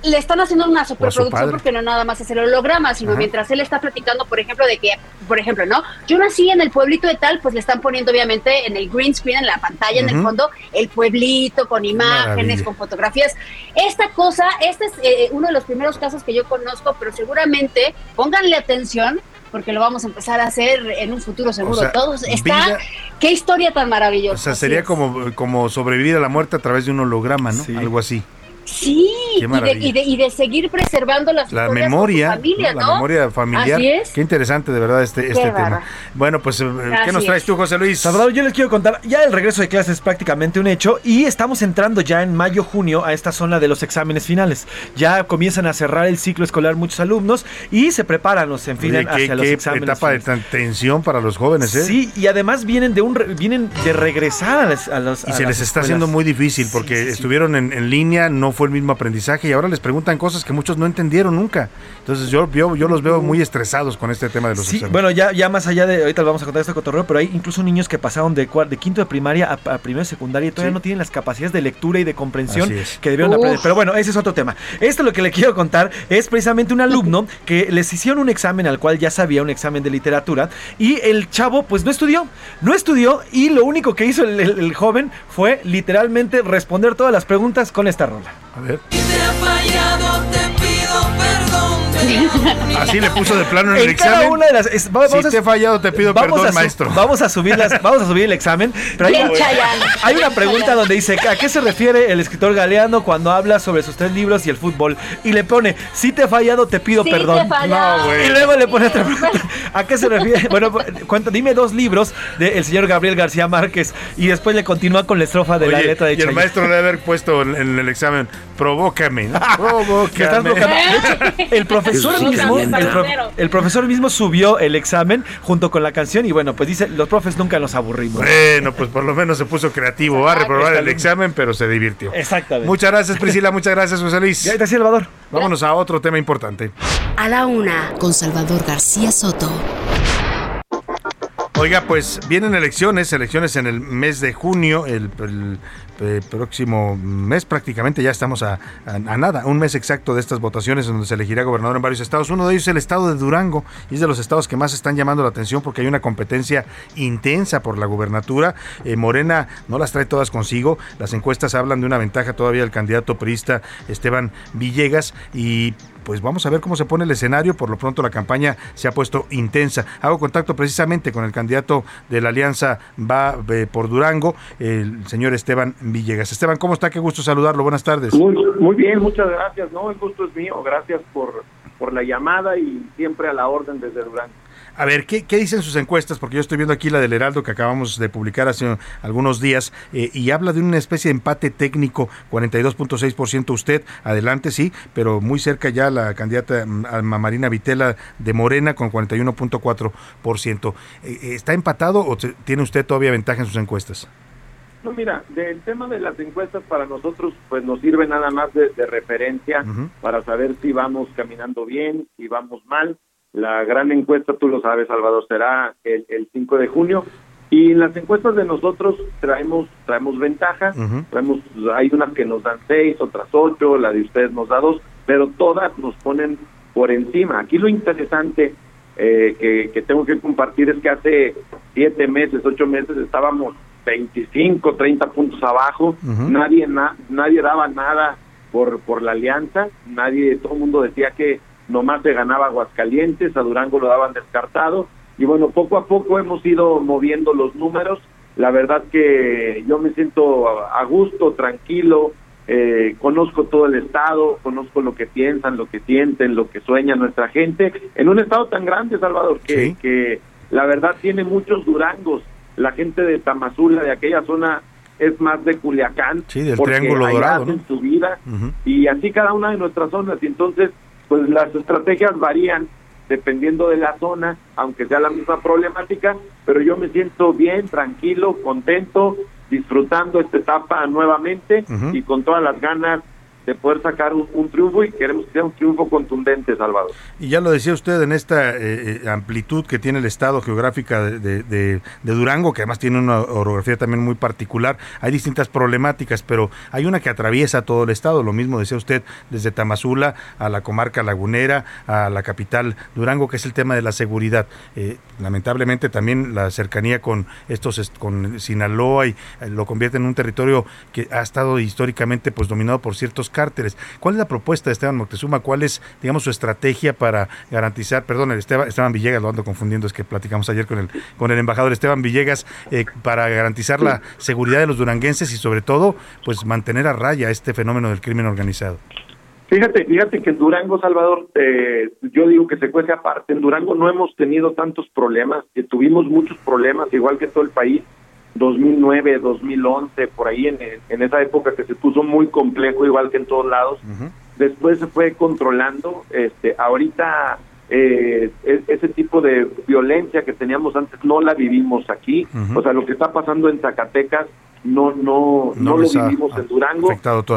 le están haciendo una superproducción porque no nada más es el holograma, sino Ajá. mientras él está platicando, por ejemplo, de que, por ejemplo, ¿no? Yo nací en el pueblito de tal, pues le están poniendo obviamente en el green screen, en la pantalla, en el fondo, el pueblito con imágenes, Maravilla. con fotografías. Esta cosa, este es eh, uno de los primeros casos que yo conozco, pero seguramente pónganle atención porque lo vamos a empezar a hacer en un futuro seguro. sea, Todos está, vida- qué historia tan maravillosa. O sea, sería como, como sobrevivir a la muerte a través de un holograma, ¿no? Algo así. Sí, Qué y de, y, de, y de seguir preservando las La historias con tu memoria, familia, la memoria familiar. Así es. Qué interesante, de verdad, este, este tema. Bueno, pues, eh, ¿qué Así nos traes es. tú, José Luis? Salvador, yo les quiero contar, ya el regreso de clases es prácticamente un hecho y estamos entrando ya en mayo, junio a esta zona de los exámenes finales. Ya comienzan a cerrar el ciclo escolar muchos alumnos y se preparan, los Oye, enfilan qué, hacia los qué exámenes etapa de finales. tensión para los jóvenes, ¿eh? Sí, y además vienen de un re- vienen de regresar a, los Y a se las les está escuelas. haciendo muy difícil porque estuvieron en, en línea, no no fue el mismo aprendizaje y ahora les preguntan cosas que muchos no entendieron nunca. Entonces yo, yo, yo los veo muy estresados con este tema de los Sí, exámenes. bueno, ya, ya más allá de, ahorita vamos a contar este cotorreo, pero hay incluso niños que pasaron de, quinto de primaria a, a primero de secundaria y todavía Sí. no tienen las capacidades de lectura y de comprensión es. que debieron Uf. aprender. Pero bueno, ese es otro tema. Esto lo que le quiero contar es precisamente un alumno que les hicieron un examen al cual ya sabía, un examen de literatura, y el chavo pues no estudió, no estudió y lo único que hizo el, el- el joven fue literalmente responder todas las preguntas con esta rola. A ver. te ha fallado, te pido perdón. Así le puso de plano en el cada examen. una de las. es- va- Si vamos a- te he fallado, te pido vamos perdón, a su- maestro. Vamos a subir las, vamos a subir el examen. Pero hay, una, hay una pregunta donde dice ¿a qué se refiere el escritor Galeano cuando habla sobre sus tres libros y el fútbol? Y le pone, si te he fallado, te pido Sí te he perdón. fallado. No, güey. Y luego le pone otra <laughs> pregunta. ¿A qué se refiere? Bueno, cuenta, dime dos libros del señor Gabriel García Márquez. Y después le continúa con la estrofa de la letra de y el maestro le debe haber puesto en, en el examen, provócame, ¿no? <laughs> Provócame. provocando. <laughs> De hecho, el profesor mismo, el, pro- primero. el profesor mismo subió el examen junto con la canción y bueno, pues dice, los profes nunca nos aburrimos. Bueno, pues por lo menos se puso creativo. Va a reprobar el examen, pero se divirtió. Exactamente. Muchas gracias, Priscila. Muchas gracias, José Luis. Ya está, Salvador. Vámonos a otro tema importante. A la una, con Salvador García Soto. Oiga, pues vienen elecciones, elecciones en el mes de junio, el, el, eh, próximo mes prácticamente ya estamos a, a- nada, un mes exacto de estas votaciones en donde se elegirá gobernador en varios estados. Uno de ellos es el estado de Durango y es de los estados que más están llamando la atención porque hay una competencia intensa por la gubernatura. Eh, Morena no las trae todas consigo, las encuestas hablan de una ventaja todavía del candidato priista Esteban Villegas y pues vamos a ver cómo se pone el escenario. Por lo pronto la campaña se ha puesto intensa. Hago contacto precisamente con el candidato de la Alianza Va eh, por Durango, el señor Esteban Villegas. Esteban, ¿cómo está? Qué gusto saludarlo. Buenas tardes. Muy, muy bien, muchas gracias. No, el gusto es mío. Gracias por, por la llamada y siempre a la orden desde Durango. A ver, ¿qué, qué dicen sus encuestas? Porque yo estoy viendo aquí la del Heraldo que acabamos de publicar hace algunos días eh, y habla de una especie de empate técnico, 42.6% usted, adelante sí, pero muy cerca ya la candidata mm, Alma Marina Vitela de Morena con 41.4%. Eh, eh, ¿Está empatado o tiene usted todavía ventaja en sus encuestas? No, mira, del tema de las encuestas para nosotros pues nos sirve nada más de, de referencia para saber si vamos caminando bien, si vamos mal. La gran encuesta, tú lo sabes, Salvador, será el, el 5 de junio. Y en las encuestas de nosotros traemos traemos ventaja, traemos, hay unas que nos dan seis, otras ocho, la de ustedes nos da dos, pero todas nos ponen por encima. Aquí lo interesante eh, que, que tengo que compartir es que hace siete meses, ocho meses estábamos 25, 30 puntos abajo, nadie na- nadie daba nada por por la alianza, nadie, todo el mundo decía que nomás se ganaba Aguascalientes, a Durango lo daban descartado, y bueno, poco a poco hemos ido moviendo los números, la verdad que yo me siento a gusto, tranquilo, eh, conozco todo el estado, conozco lo que piensan, lo que sienten, lo que sueña nuestra gente, en un estado tan grande, Salvador, que, Sí. que la verdad tiene muchos durangos, la gente de Tamazula, de aquella zona, es más de Culiacán, Sí, del porque Triángulo Dorado, ¿no? su vida, y así cada una de nuestras zonas, y entonces, pues las estrategias varían dependiendo de la zona, aunque sea la misma problemática, pero yo me siento bien, tranquilo, contento, disfrutando esta etapa nuevamente y con todas las ganas de poder sacar un, un triunfo y queremos que sea un triunfo contundente, Salvador. Y ya lo decía usted en esta eh, eh, amplitud que tiene el estado geográfica de, de- Durango, que además tiene una orografía también muy particular. Hay distintas problemáticas, pero hay una que atraviesa todo el estado. Lo mismo decía usted desde Tamazula a la comarca lagunera, a la capital Durango, que es el tema de la seguridad. Eh, lamentablemente también la cercanía con estos est- con Sinaloa y lo convierte en un territorio que ha estado históricamente pues dominado por ciertos cárteles. ¿Cuál es la propuesta de Esteban Moctezuma? ¿Cuál es, digamos, su estrategia para garantizar, perdón, Esteban, Esteban Villegas, lo ando confundiendo, es que platicamos ayer con el, con el embajador Esteban Villegas, eh, para garantizar la seguridad de los duranguenses y sobre todo, pues mantener a raya este fenómeno del crimen organizado? Fíjate, fíjate que en Durango, Salvador, eh, yo digo que se cuece aparte. En Durango no hemos tenido tantos problemas, que tuvimos muchos problemas, igual que todo el país. 2009, 2011, por ahí en, en esa época que se puso muy complejo, igual que en todos lados. Después se fue controlando. Este, ahorita eh, e- ese tipo de violencia que teníamos antes no la vivimos aquí. O sea, lo que está pasando en Zacatecas no no No no, lo vivimos en Durango.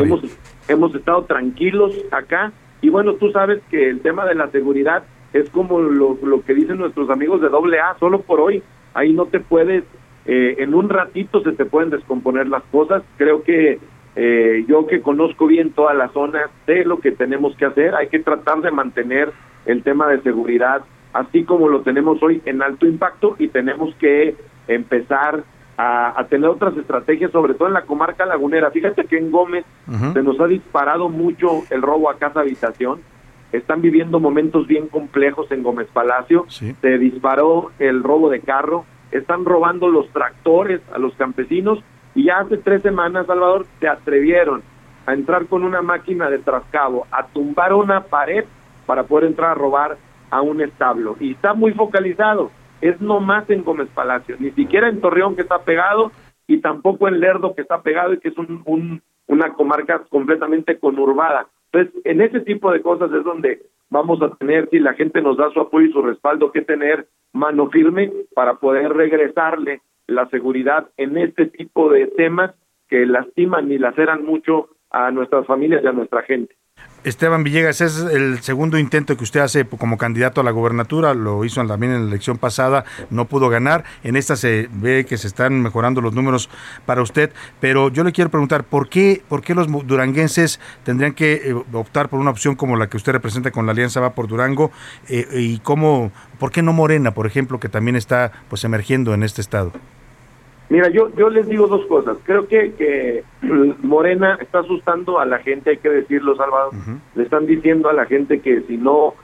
Hemos, hemos estado tranquilos acá y bueno, tú sabes que el tema de la seguridad es como lo, lo que dicen nuestros amigos de doble A, solo por hoy. Ahí no te puedes, eh, en un ratito se te pueden descomponer las cosas. Creo que eh, yo que conozco bien toda la zona, sé lo que tenemos que hacer. Hay que tratar de mantener el tema de seguridad así como lo tenemos hoy en alto impacto y tenemos que empezar a, a tener otras estrategias, sobre todo en la comarca lagunera. Fíjate que en Gómez se nos ha disparado mucho el robo a casa habitación. Están viviendo momentos bien complejos en Gómez Palacio. Se disparó el robo de carro. Están robando los tractores a los campesinos. Y ya hace tres semanas, Salvador, se atrevieron a entrar con una máquina de trascabo, a tumbar una pared para poder entrar a robar a un establo. Y está muy focalizado. Es nomás en Gómez Palacio, ni siquiera en Torreón que está pegado y tampoco en Lerdo que está pegado y que es un, un- una comarca completamente conurbada. Entonces, en ese tipo de cosas es donde vamos a tener, si la gente nos da su apoyo y su respaldo, que tener mano firme para poder regresarle la seguridad en este tipo de temas que lastiman y laceran mucho a nuestras familias y a nuestra gente. Esteban Villegas, es el segundo intento que usted hace como candidato a la gobernatura, lo hizo también en la elección pasada, no pudo ganar, en esta se ve que se están mejorando los números para usted, pero yo le quiero preguntar, ¿por qué, por qué los duranguenses tendrían que eh, optar por una opción como la que usted representa con la Alianza Va por Durango eh, y cómo, por qué no Morena, por ejemplo, que también está pues emergiendo en este estado? Mira, yo, yo les digo dos cosas. Creo que, que Morena está asustando a la gente, hay que decirlo, Salvador. Le están diciendo a la gente que si no,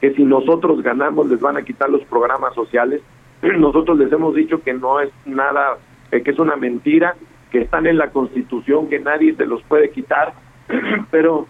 que si nosotros ganamos les van a quitar los programas sociales. <clears throat> Nosotros les hemos dicho que no es nada, eh, que es una mentira, que están en la Constitución, que nadie se los puede quitar. <clears throat> Pero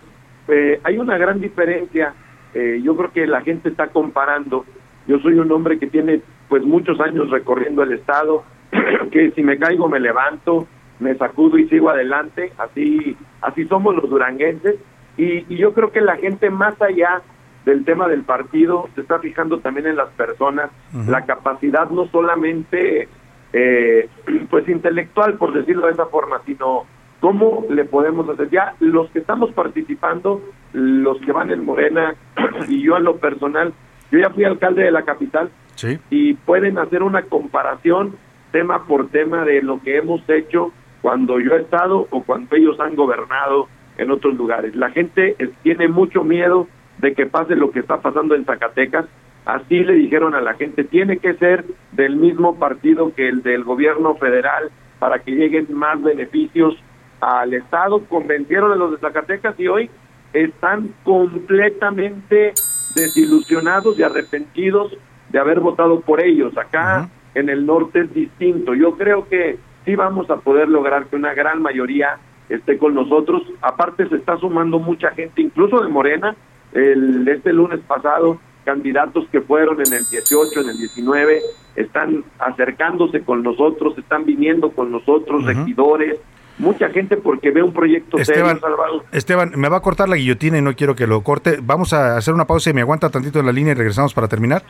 eh, hay una gran diferencia. Eh, yo creo que la gente está comparando. Yo soy un hombre que tiene pues muchos años recorriendo el estado, <coughs> que si me caigo me levanto, me sacudo y sigo adelante, así así somos los duranguenses y, y yo creo que la gente más allá del tema del partido se está fijando también en las personas, Ujú. la capacidad no solamente eh, <clears throat> pues intelectual por decirlo de esa forma, sino cómo le podemos hacer ya los que estamos participando, los que van en Morena <clears throat> y yo en lo personal, yo ya fui alcalde de la capital Sí. y pueden hacer una comparación tema por tema de lo que hemos hecho cuando yo he estado o cuando ellos han gobernado en otros lugares. La gente es- tiene mucho miedo de que pase lo que está pasando en Zacatecas. Así le dijeron a la gente, tiene que ser del mismo partido que el del gobierno federal para que lleguen más beneficios al Estado. Convencieron a los de Zacatecas y hoy están completamente desilusionados y arrepentidos de haber votado por ellos. Acá en el norte es distinto. Yo creo que sí vamos a poder lograr que una gran mayoría esté con nosotros. Aparte se está sumando mucha gente, incluso de Morena. El, este lunes pasado, candidatos que fueron en el 18, en el 19, están acercándose con nosotros, están viniendo con nosotros, regidores, mucha gente porque ve un proyecto Esteban, serio. Esteban, me va a cortar la guillotina y no quiero que lo corte. Vamos a hacer una pausa y me aguanta tantito en la línea y regresamos para terminar.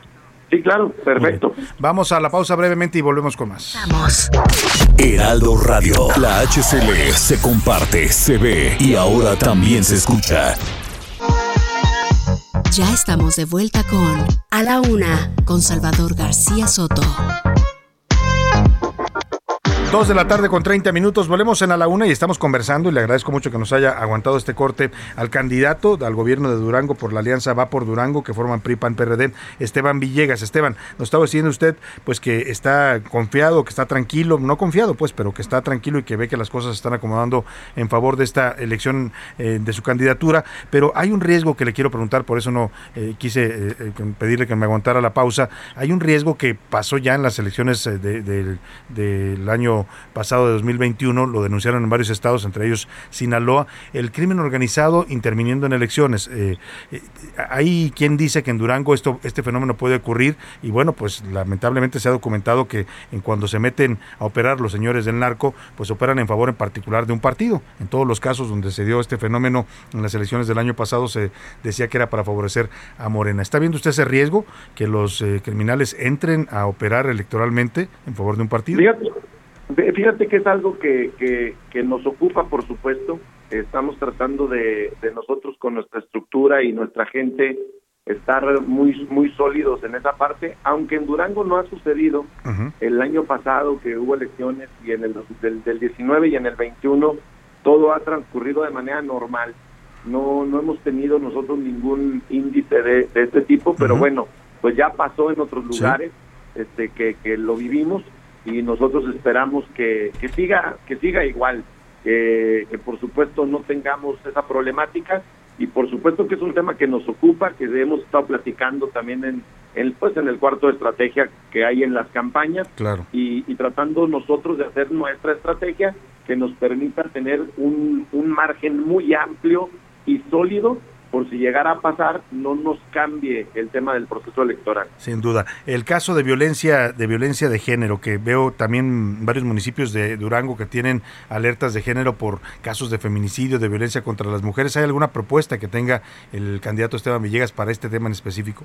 Sí, claro, perfecto. Vamos a la pausa brevemente y volvemos con más. Heraldo Radio. La HCL se comparte, se ve y ahora también se escucha. Ya estamos de vuelta con A la Una con Salvador García Soto. Dos de la tarde con 30 minutos, volvemos en a la una y estamos conversando y le agradezco mucho que nos haya aguantado este corte al candidato al gobierno de Durango por la alianza Va por Durango que forman PRI, PAN, PRD, Esteban Villegas. Esteban, nos estaba diciendo usted pues que está confiado, que está tranquilo, no confiado pues, pero que está tranquilo y que ve que las cosas se están acomodando en favor de esta elección eh, de su candidatura, pero hay un riesgo que le quiero preguntar, por eso no eh, quise eh, pedirle que me aguantara la pausa. Hay un riesgo que pasó ya en las elecciones de- del- del año pasado de 2021, lo denunciaron en varios estados, entre ellos Sinaloa, el crimen organizado interviniendo en elecciones. Eh, eh, hay quien dice que en Durango esto, este fenómeno puede ocurrir y bueno, pues lamentablemente se ha documentado que en cuando se meten a operar los señores del narco, pues operan en favor en particular de un partido. En todos los casos donde se dio este fenómeno en las elecciones del año pasado se decía que era para favorecer a Morena. ¿Está viendo usted ese riesgo que los eh, criminales entren a operar electoralmente en favor de un partido? Fíjate que es algo que, que, que nos ocupa, por supuesto. Estamos tratando de, de nosotros con nuestra estructura y nuestra gente estar muy muy sólidos en esa parte, aunque en Durango no ha sucedido el año pasado que hubo elecciones y en el del, del 19 y en el 21 todo ha transcurrido de manera normal. No no hemos tenido nosotros ningún índice de, de este tipo, pero bueno, pues ya pasó en otros Sí. lugares, este que, que lo vivimos y nosotros esperamos que, que siga que siga igual, que, que por supuesto no tengamos esa problemática y por supuesto que es un tema que nos ocupa, que hemos estado platicando también en, en, pues en el cuarto de estrategia que hay en las campañas Claro. y, y tratando nosotros de hacer nuestra estrategia que nos permita tener un, un margen muy amplio y sólido por si llegara a pasar no nos cambie el tema del proceso electoral. Sin duda. El caso de violencia, de violencia de género, que veo también varios municipios de Durango que tienen alertas de género por casos de feminicidio, de violencia contra las mujeres. ¿Hay alguna propuesta que tenga el candidato Esteban Villegas para este tema en específico?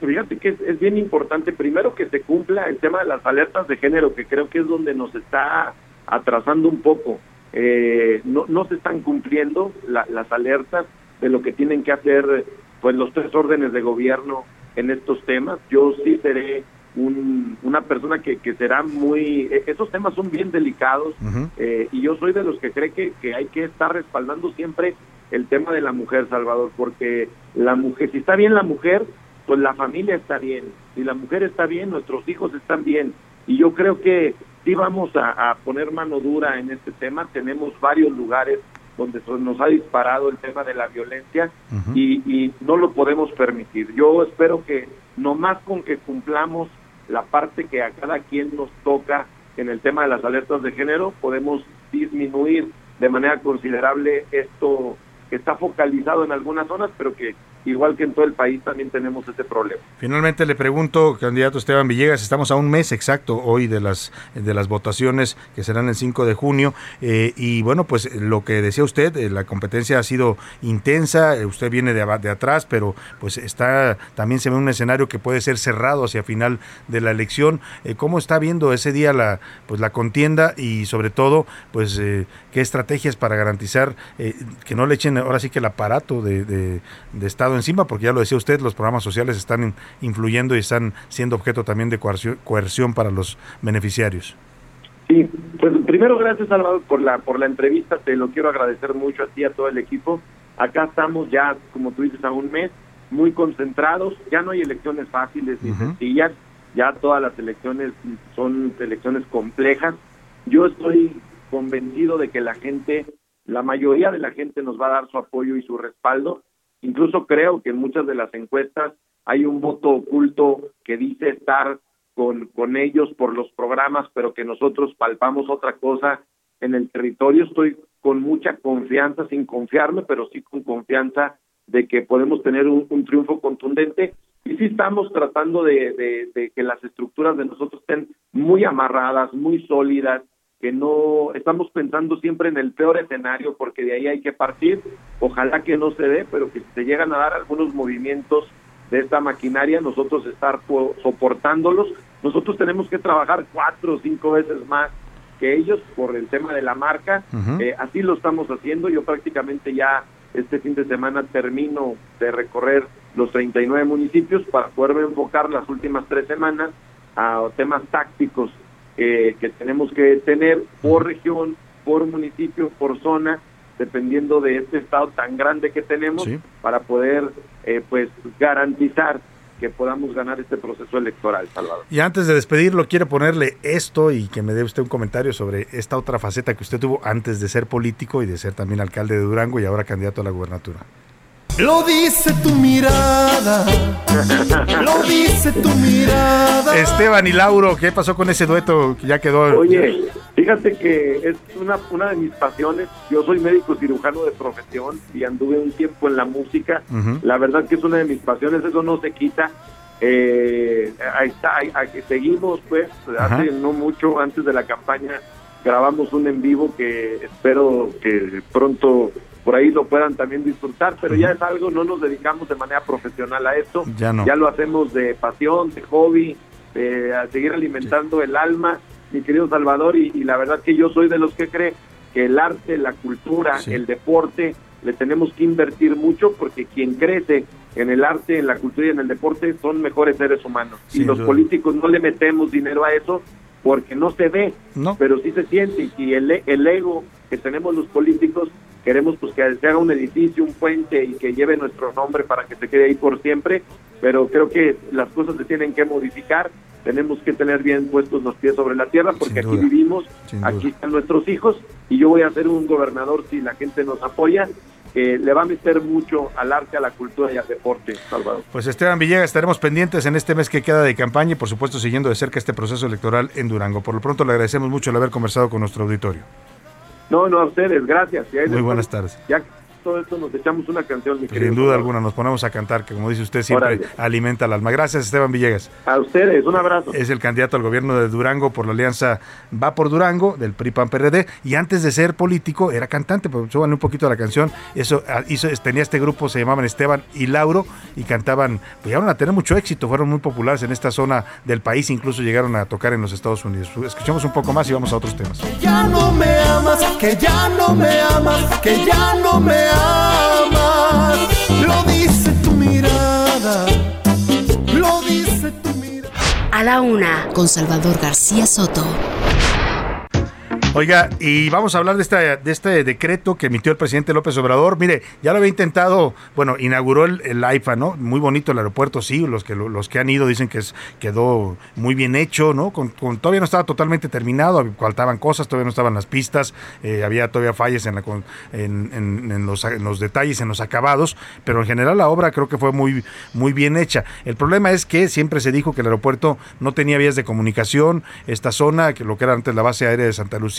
Fíjate que es, es bien importante, primero que se cumpla el tema de las alertas de género, que creo que es donde nos está atrasando un poco. Eh, no, no se están cumpliendo la- las alertas de lo que tienen que hacer pues los tres órdenes de gobierno en estos temas. Yo sí seré un- una persona que, que será muy... e- Esos temas son bien delicados eh, y yo soy de los que cree que, que hay que estar respaldando siempre el tema de la mujer, Salvador, porque la mujer, si está bien la mujer, pues la familia está bien. Si la mujer está bien, nuestros hijos están bien. Y yo creo que sí vamos a, a poner mano dura en este tema. Tenemos varios lugares donde nos ha disparado el tema de la violencia y, y no lo podemos permitir. Yo espero que nomás con que cumplamos la parte que a cada quien nos toca en el tema de las alertas de género, podemos disminuir de manera considerable esto que está focalizado en algunas zonas, pero que igual que en todo el país también tenemos ese problema. Finalmente le pregunto, candidato Esteban Villegas, estamos a un mes exacto hoy de las de las votaciones que serán el 5 de junio eh, y bueno, pues lo que decía usted, eh, la competencia ha sido intensa, eh, usted viene de, de atrás, pero pues está también se ve un escenario que puede ser cerrado hacia final de la elección. ¿Cómo está viendo ese día la pues la contienda y sobre todo pues qué estrategias para garantizar que no le echen ahora sí que el aparato de, de- de Estado encima, porque ya lo decía usted, los programas sociales están in- influyendo y están siendo objeto también de coerción, coerción para los beneficiarios. Sí, pues primero gracias Salvador por la por la entrevista, te lo quiero agradecer mucho a ti a todo el equipo. Acá estamos ya, como tú dices, a un mes, muy concentrados, ya no hay elecciones fáciles ni sencillas, ya todas las elecciones son elecciones complejas. Yo estoy convencido de que la gente, la mayoría de la gente nos va a dar su apoyo y su respaldo. Incluso creo que en muchas de las encuestas hay un voto oculto que dice estar con, con ellos por los programas, pero que nosotros palpamos otra cosa en el territorio. Estoy con mucha confianza, sin confiarme, pero sí con confianza de que podemos tener un, un triunfo contundente. Y sí estamos tratando de, de- de que las estructuras de nosotros estén muy amarradas, muy sólidas, que no estamos pensando siempre en el peor escenario porque de ahí hay que partir. Ojalá que no se dé, pero que si se llegan a dar algunos movimientos de esta maquinaria, nosotros estar po- soportándolos. Nosotros tenemos que trabajar cuatro o cinco veces más que ellos por el tema de la marca. Eh, así lo estamos haciendo. Yo prácticamente ya este fin de semana termino de recorrer los 39 municipios para poderme enfocar las últimas tres semanas a temas tácticos eh, que tenemos que tener por región, por municipio, por zona, dependiendo de este estado tan grande que tenemos, Sí. para poder eh, pues garantizar que podamos ganar este proceso electoral, Salvador. Y antes de despedirlo, quiero ponerle esto y que me dé usted un comentario sobre esta otra faceta que usted tuvo antes de ser político y de ser también alcalde de Durango y ahora candidato a la gubernatura. Lo dice tu mirada. Lo dice tu mirada. Esteban y Lauro, ¿qué pasó con ese dueto que ya quedó? Oye, fíjate que es una, una de mis pasiones. Yo soy médico cirujano de profesión y anduve un tiempo en la música. La verdad que es una de mis pasiones, eso no se quita. Eh, ahí está, ahí- ahí seguimos pues, Ajá. hace no mucho antes de la campaña grabamos un en vivo que espero que pronto por ahí lo puedan también disfrutar, pero ya es algo, no nos dedicamos de manera profesional a esto, Ya no. lo hacemos de pasión, de hobby, de a seguir alimentando el alma, mi querido Salvador, y, y la verdad que yo soy de los que cree que el arte, la cultura, Sí. el deporte, le tenemos que invertir mucho porque quien crece en el arte, en la cultura y en el deporte son mejores seres humanos. y Sin los duda. políticos no le metemos dinero a eso porque no se ve, No. pero sí se siente. Y el, el ego que tenemos los políticos, queremos pues que se haga un edificio, un puente y que lleve nuestro nombre para que se quede ahí por siempre, pero creo que las cosas se tienen que modificar. Tenemos que tener bien puestos los pies sobre la tierra porque aquí vivimos, aquí están nuestros hijos y yo voy a ser un gobernador si la gente nos apoya, que le va a meter mucho al arte, a la cultura y al deporte, Salvador. Pues Esteban Villegas, estaremos pendientes en este mes que queda de campaña y por supuesto siguiendo de cerca este proceso electoral en Durango. Por lo pronto le agradecemos mucho el haber conversado con nuestro auditorio. No, no a ustedes, gracias. Muy buenas tardes. Ya todo esto nos echamos una canción, mi querido. Sin duda alguna, nos ponemos a cantar, que como dice usted, siempre alimenta el alma. Gracias, Esteban Villegas. A ustedes, un abrazo. Es el candidato al gobierno de Durango por la alianza Va por Durango, del PRI PAN PRD, y antes de ser político era cantante, pues súbanle un poquito a la canción. Eso ah, hizo, tenía este grupo, se llamaban Esteban y Lauro, y cantaban, pues llegaron a tener mucho éxito, fueron muy populares en esta zona del país, incluso llegaron a tocar en los Estados Unidos. Escuchemos un poco más y vamos a otros temas. Ya no me amas, que ya no me amas, que ya no me amas. Lo dice tu mirada. Lo dice tu mirada. A la una, con Salvador García Soto. Oiga, y vamos a hablar de, esta, de este decreto que emitió el presidente López Obrador. Mire, ya lo había intentado, bueno, inauguró el, el AIFA, ¿no? Muy bonito el aeropuerto, sí, los que, los que han ido dicen que es, quedó muy bien hecho, ¿no? Con, con- todavía no estaba totalmente terminado, faltaban cosas, todavía no estaban las pistas, eh, había todavía fallas en, la, en, en- en los, en los detalles, en los acabados, pero en general la obra creo que fue muy, muy bien hecha. El problema es que siempre se dijo que el aeropuerto no tenía vías de comunicación, esta zona, que lo que era antes la base aérea de Santa Lucía,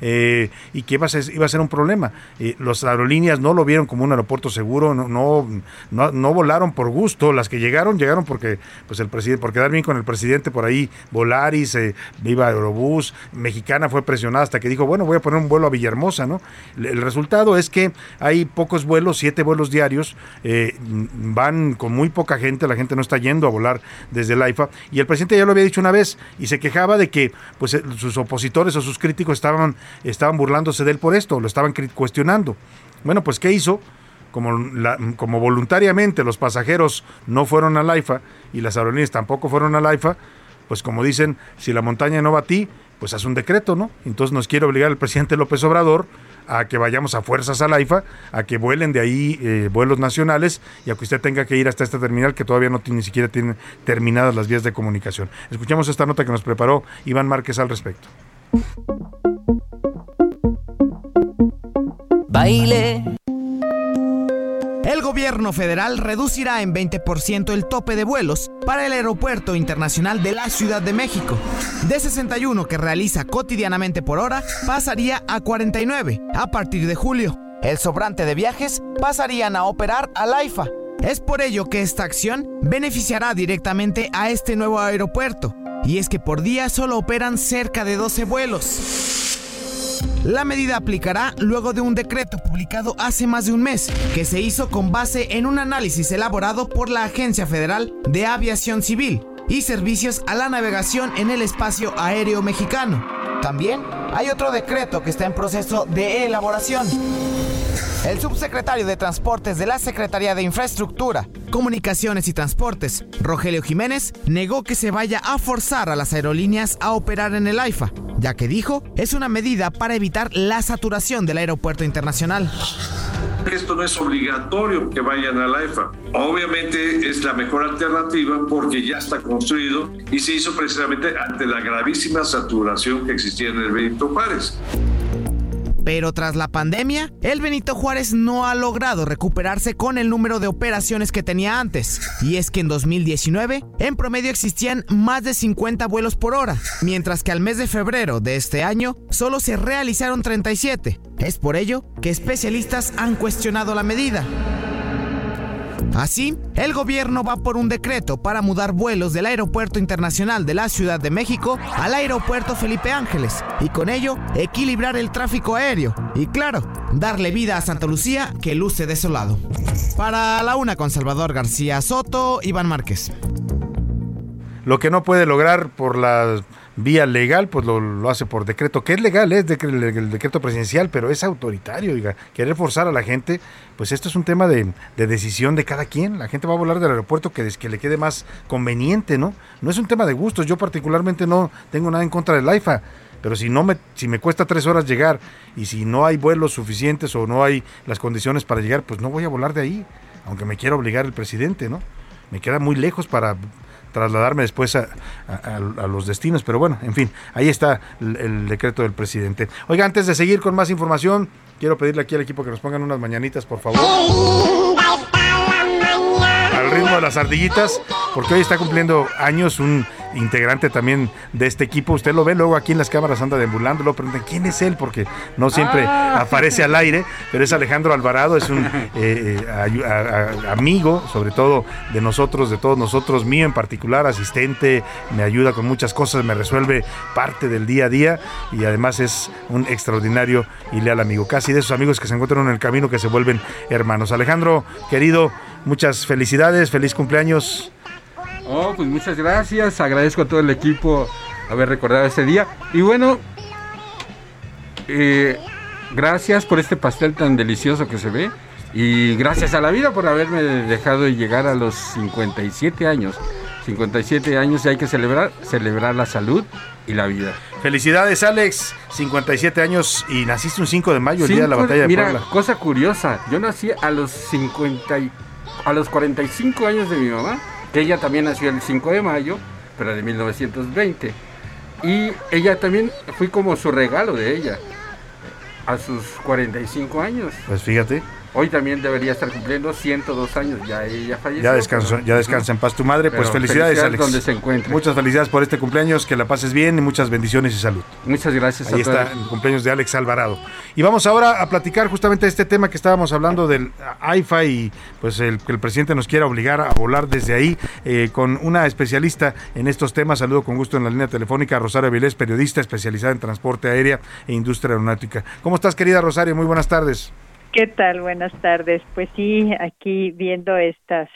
eh, y que iba a ser, un problema. Eh, las aerolíneas no lo vieron como un aeropuerto seguro, no, no, volaron por gusto, las que llegaron, llegaron porque pues el presidente, por quedar bien con el presidente por ahí, Volaris, eh, Viva Aerobús, Mexicana fue presionada hasta que dijo, bueno, voy a poner un vuelo a Villahermosa, ¿no? El, el resultado es que hay pocos vuelos, siete vuelos diarios, eh, van con muy poca gente, la gente no está yendo a volar desde el AIFA, y el presidente ya lo había dicho una vez, y se quejaba de que pues eh, sus opositores o sus críticos estaban, estaban burlándose de él por esto, lo estaban cuestionando. Bueno, pues ¿qué hizo? Como, como voluntariamente los pasajeros no fueron al AIFA y las aerolíneas tampoco fueron al AIFA, pues como dicen, si la montaña no va a ti, pues haz un decreto, ¿no? Entonces nos quiere obligar el presidente López Obrador a que vayamos a fuerzas al AIFA, a que vuelen de ahí eh, vuelos nacionales y a que usted tenga que ir hasta esta terminal que todavía no tiene, ni siquiera tiene terminadas las vías de comunicación. Escuchamos esta nota que nos preparó Iván Márquez al respecto. Baile. El gobierno federal reducirá en 20% el tope de vuelos para el Aeropuerto Internacional de la Ciudad de México. De 61 que realiza cotidianamente por hora, pasaría a 49 a partir de julio. El sobrante de viajes pasarían a operar al AIFA. Es por ello que esta acción beneficiará directamente a este nuevo aeropuerto. Y es que por día solo operan cerca de 12 vuelos. La medida aplicará luego de un decreto publicado hace más de un mes, que se hizo con base en un análisis elaborado por la Agencia Federal de Aviación Civil y Servicios a la Navegación en el Espacio Aéreo Mexicano. También hay otro decreto que está en proceso de elaboración. El subsecretario de Transportes de la Secretaría de Infraestructura, Comunicaciones y Transportes, Rogelio Jiménez, negó que se vaya a forzar a las aerolíneas a operar en el AIFA, ya que dijo es una medida para evitar la saturación del aeropuerto internacional. Esto no es obligatorio que vayan a la EFA. Obviamente es la mejor alternativa porque ya está construido y se hizo precisamente ante la gravísima saturación que existía en el Benito Juárez. Pero tras la pandemia, el Benito Juárez no ha logrado recuperarse con el número de operaciones que tenía antes. Y es que en 2019, en promedio existían más de 50 vuelos por hora, mientras que al mes de febrero de este año solo se realizaron 37. Es por ello que especialistas han cuestionado la medida. Así, el gobierno va por un decreto para mudar vuelos del Aeropuerto Internacional de la Ciudad de México al Aeropuerto Felipe Ángeles y con ello equilibrar el tráfico aéreo y claro, darle vida a Santa Lucía que luce desolado. Para la una con Salvador García Soto, Iván Márquez. Lo que no puede lograr por la vía legal, pues lo, lo hace por decreto, que es legal, es el decreto presidencial, pero es autoritario, oiga, querer forzar a la gente, pues esto es un tema de, de decisión de cada quien, la gente va a volar del aeropuerto que, que le quede más conveniente, ¿no? No es un tema de gustos, yo particularmente no tengo nada en contra del AIFA, pero si no me, si me cuesta tres horas llegar y si no hay vuelos suficientes o no hay las condiciones para llegar, pues no voy a volar de ahí, aunque me quiera obligar el presidente, ¿no? Me queda muy lejos para trasladarme después a, a, a, los destinos. Pero bueno, en fin, ahí está el, el, decreto del presidente. Oiga, antes de seguir con más información, quiero pedirle aquí al equipo que nos pongan unas mañanitas, por favor. Al ritmo de las ardillitas, porque hoy está cumpliendo años un integrante también de este equipo. Usted lo ve luego aquí en las cámaras, anda deambulando, lo preguntan quién es él, porque no siempre ah. aparece al aire, pero es Alejandro Alvarado, es un <laughs> eh, eh, a, a, amigo, sobre todo de nosotros, de todos nosotros, mío en particular, asistente, me ayuda con muchas cosas, me resuelve parte del día a día y además es un extraordinario y leal amigo, casi de esos amigos que se encuentran en el camino que se vuelven hermanos. Alejandro, querido, muchas felicidades, feliz cumpleaños. Oh, pues muchas gracias. Agradezco a todo el equipo haber recordado este día. Y bueno, eh, gracias por este pastel tan delicioso que se ve. Y gracias a la vida por haberme dejado llegar a los 57 años. 57 años y hay que celebrar, celebrar la salud y la vida. Felicidades Alex, 57 años y naciste un 5 de mayo, el día de la batalla de mira, Puebla. cosa curiosa, yo nací a los 50 y, a los 45 años de mi mamá ella también nació el 5 de mayo, pero de 1920. Y ella también fui como su regalo de ella a sus 45 años. Pues fíjate. Hoy también debería estar cumpliendo 102 años, ya ella falleció. Ya descansó, ya descansa en paz tu madre, pues felicidades, felicidades Alex. donde se encuentre. Muchas felicidades por este cumpleaños, que la pases bien y muchas bendiciones y salud. Muchas gracias. Ahí está el cumpleaños de Alex Alvarado. Y vamos ahora a platicar justamente de este tema que estábamos hablando del AIFA y pues el que el presidente nos quiera obligar a volar desde ahí eh, con una especialista en estos temas. Saludo con gusto en la línea telefónica a Rosario Vilés, periodista especializada en transporte aérea e industria aeronáutica. ¿Cómo estás, querida Rosario? Muy buenas tardes. ¿Qué tal? Buenas tardes. Pues sí, aquí viendo estas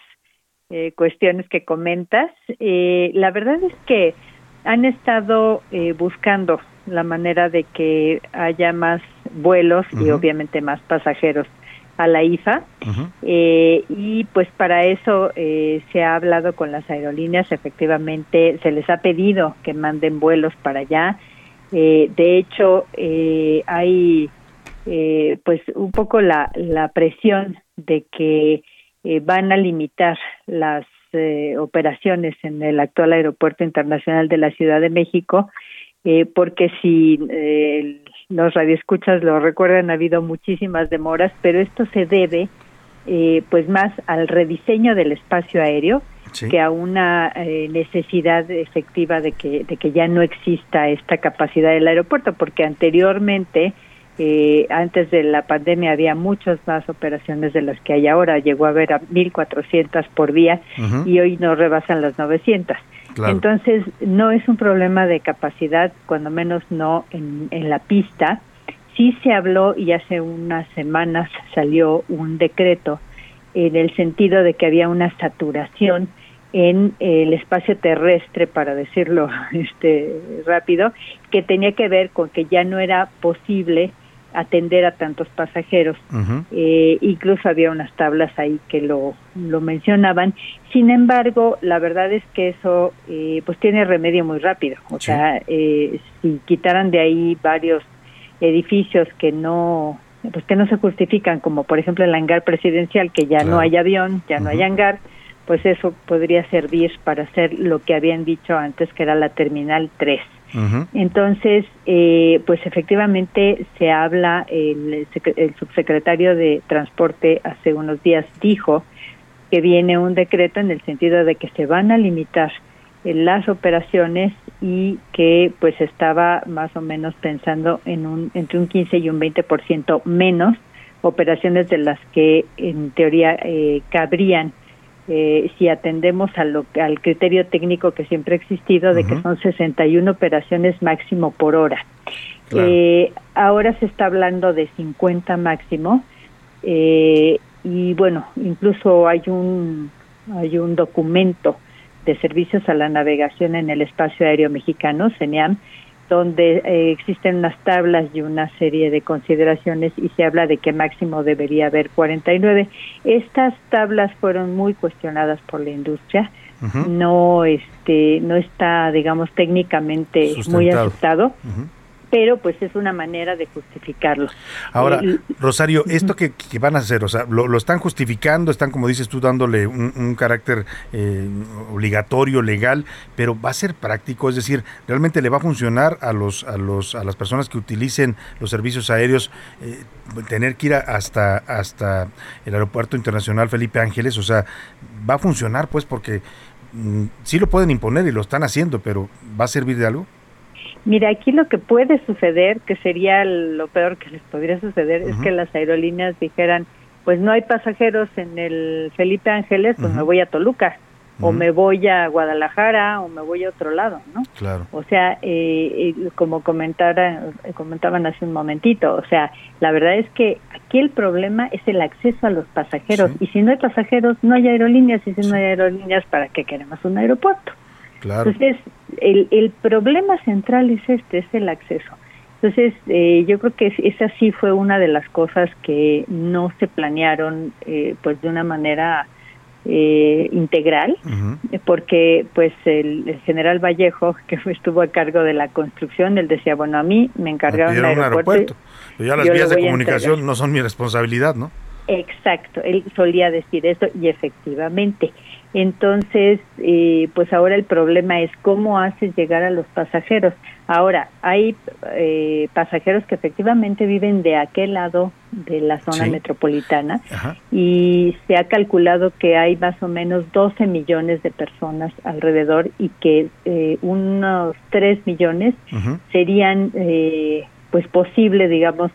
eh, cuestiones que comentas, eh, la verdad es que han estado eh, buscando la manera de que haya más vuelos uh -huh. y obviamente más pasajeros a la IFA uh -huh. y pues para eso se ha hablado con las aerolíneas, efectivamente se les ha pedido que manden vuelos para allá. de hecho, hay eh, pues un poco la, la presión de que eh, van a limitar las eh, operaciones en el actual aeropuerto internacional de la Ciudad de México, porque si los radioescuchas lo recuerdan, ha habido muchísimas demoras, pero esto se debe pues más al rediseño del espacio aéreo sí. que a una necesidad efectiva de que, de que ya no exista esta capacidad del aeropuerto, porque anteriormente eh, antes de la pandemia había muchas más operaciones de las que hay ahora, llegó a haber a 1.400 por día uh -huh. y hoy no rebasan las 900. Claro. Entonces, no es un problema de capacidad, cuando menos no en, en la pista. Sí se habló y hace unas semanas salió un decreto en el sentido de que había una saturación en el espacio terrestre, para decirlo <laughs> este rápido, que tenía que ver con que ya no era posible atender a tantos pasajeros. Uh -huh. eh, incluso había unas tablas ahí que lo, lo mencionaban. Sin embargo, la verdad es que eso eh, pues tiene remedio muy rápido. O sí. sea, eh, si quitaran de ahí varios edificios que no pues que no se justifican, como por ejemplo el hangar presidencial, que ya claro. no hay avión, ya uh -huh. no hay hangar, pues eso podría servir para hacer lo que habían dicho antes, que era la Terminal 3. Entonces, eh, pues efectivamente se habla, el, el subsecretario de Transporte hace unos días dijo que viene un decreto en el sentido de que se van a limitar eh, las operaciones y que pues estaba más o menos pensando en un entre un 15 y un 20% menos operaciones de las que en teoría eh, cabrían eh, si atendemos a lo, al criterio técnico que siempre ha existido de que son 61 operaciones máximo por hora. Eh, ahora se está hablando de 50 máximo eh, y bueno, incluso hay un hay un documento de servicios a la navegación en el espacio aéreo mexicano, CENEAM, donde eh, existen unas tablas y una serie de consideraciones y se habla de que máximo debería haber 49. Estas tablas fueron muy cuestionadas por la industria. No este no está digamos técnicamente muy aceptado pero pues es una manera de justificarlo. Ahora, Rosario, esto que, van a hacer, o sea, lo, están justificando, están como dices tú dándole un, carácter eh, obligatorio, legal, pero va a ser práctico, es decir, realmente le va a funcionar a los a los a las personas que utilicen los servicios aéreos eh, tener que ir hasta hasta el aeropuerto internacional Felipe Ángeles, o sea, va a funcionar pues porque mm, sí lo pueden imponer y lo están haciendo, pero ¿va a servir de algo? Mira, aquí lo que puede suceder, que sería lo peor que les podría suceder, es que las aerolíneas dijeran, pues no hay pasajeros en el Felipe Ángeles, pues me voy a Toluca, o me voy a Guadalajara, o me voy a otro lado, ¿no? Claro. O sea, eh, eh como comentara, comentaban hace un momentito, o sea, la verdad es que aquí el problema es el acceso a los pasajeros, y si no hay pasajeros, no hay aerolíneas, y si no hay aerolíneas, ¿para qué queremos un aeropuerto? Entonces, el, el problema central es este, es el acceso. Entonces, eh, yo creo que esa sí fue una de las cosas que no se planearon eh, pues de una manera eh, integral, porque pues el, general Vallejo, <laughs> que estuvo a cargo de la construcción, él decía, bueno, a mí me encargaron el aeropuerto. Pero ya las vías de comunicación no son mi responsabilidad, ¿no? Exacto, él solía decir eso y efectivamente. Entonces, eh, pues ahora el problema es cómo haces llegar a los pasajeros. Ahora, hay eh, pasajeros que efectivamente viven de aquel lado de la zona metropolitana y se ha calculado que hay más o menos 12 millones de personas alrededor y que eh, unos 3 millones serían pues posible, digamos,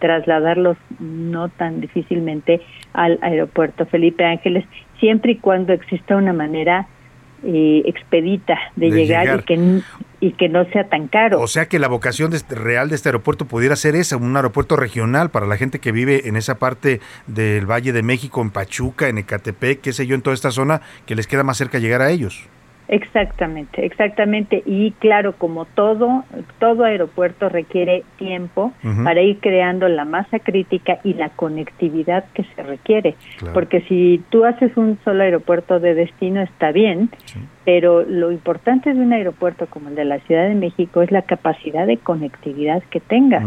trasladarlos no tan difícilmente al aeropuerto Felipe Ángeles siempre y cuando exista una manera eh, expedita de, llegar, Y, que, y que no sea tan caro. O sea que la vocación de este, real de este aeropuerto pudiera ser esa, un aeropuerto regional para la gente que vive en esa parte del Valle de México, en Pachuca, en Ecatepec, qué sé yo, en toda esta zona, que les queda más cerca llegar a ellos. Exactamente, exactamente. Y claro, como todo, todo aeropuerto requiere tiempo para ir creando la masa crítica y la conectividad que se requiere. Porque si tú haces un solo aeropuerto de destino está bien, pero lo importante de un aeropuerto como el de la Ciudad de México es la capacidad de conectividad que tenga.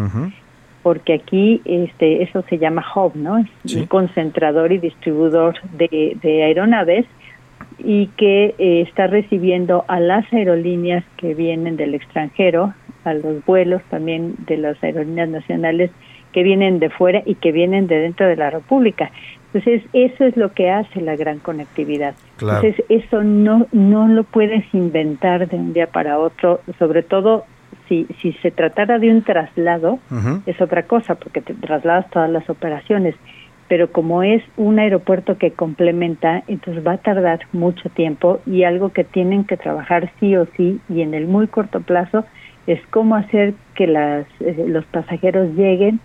Porque aquí este, eso se llama hub, ¿no? Es un concentrador y distribuidor de, de aeronaves y que eh, está recibiendo a las aerolíneas que vienen del extranjero, a los vuelos también de las aerolíneas nacionales que vienen de fuera y que vienen de dentro de la República. Entonces, eso es lo que hace la gran conectividad. Entonces, eso no, no lo puedes inventar de un día para otro, sobre todo si, si se tratara de un traslado, es otra cosa, porque te trasladas todas las operaciones pero como es un aeropuerto que complementa, entonces va a tardar mucho tiempo y algo que tienen que trabajar sí o sí y en el muy corto plazo es cómo hacer que las, eh, los pasajeros lleguen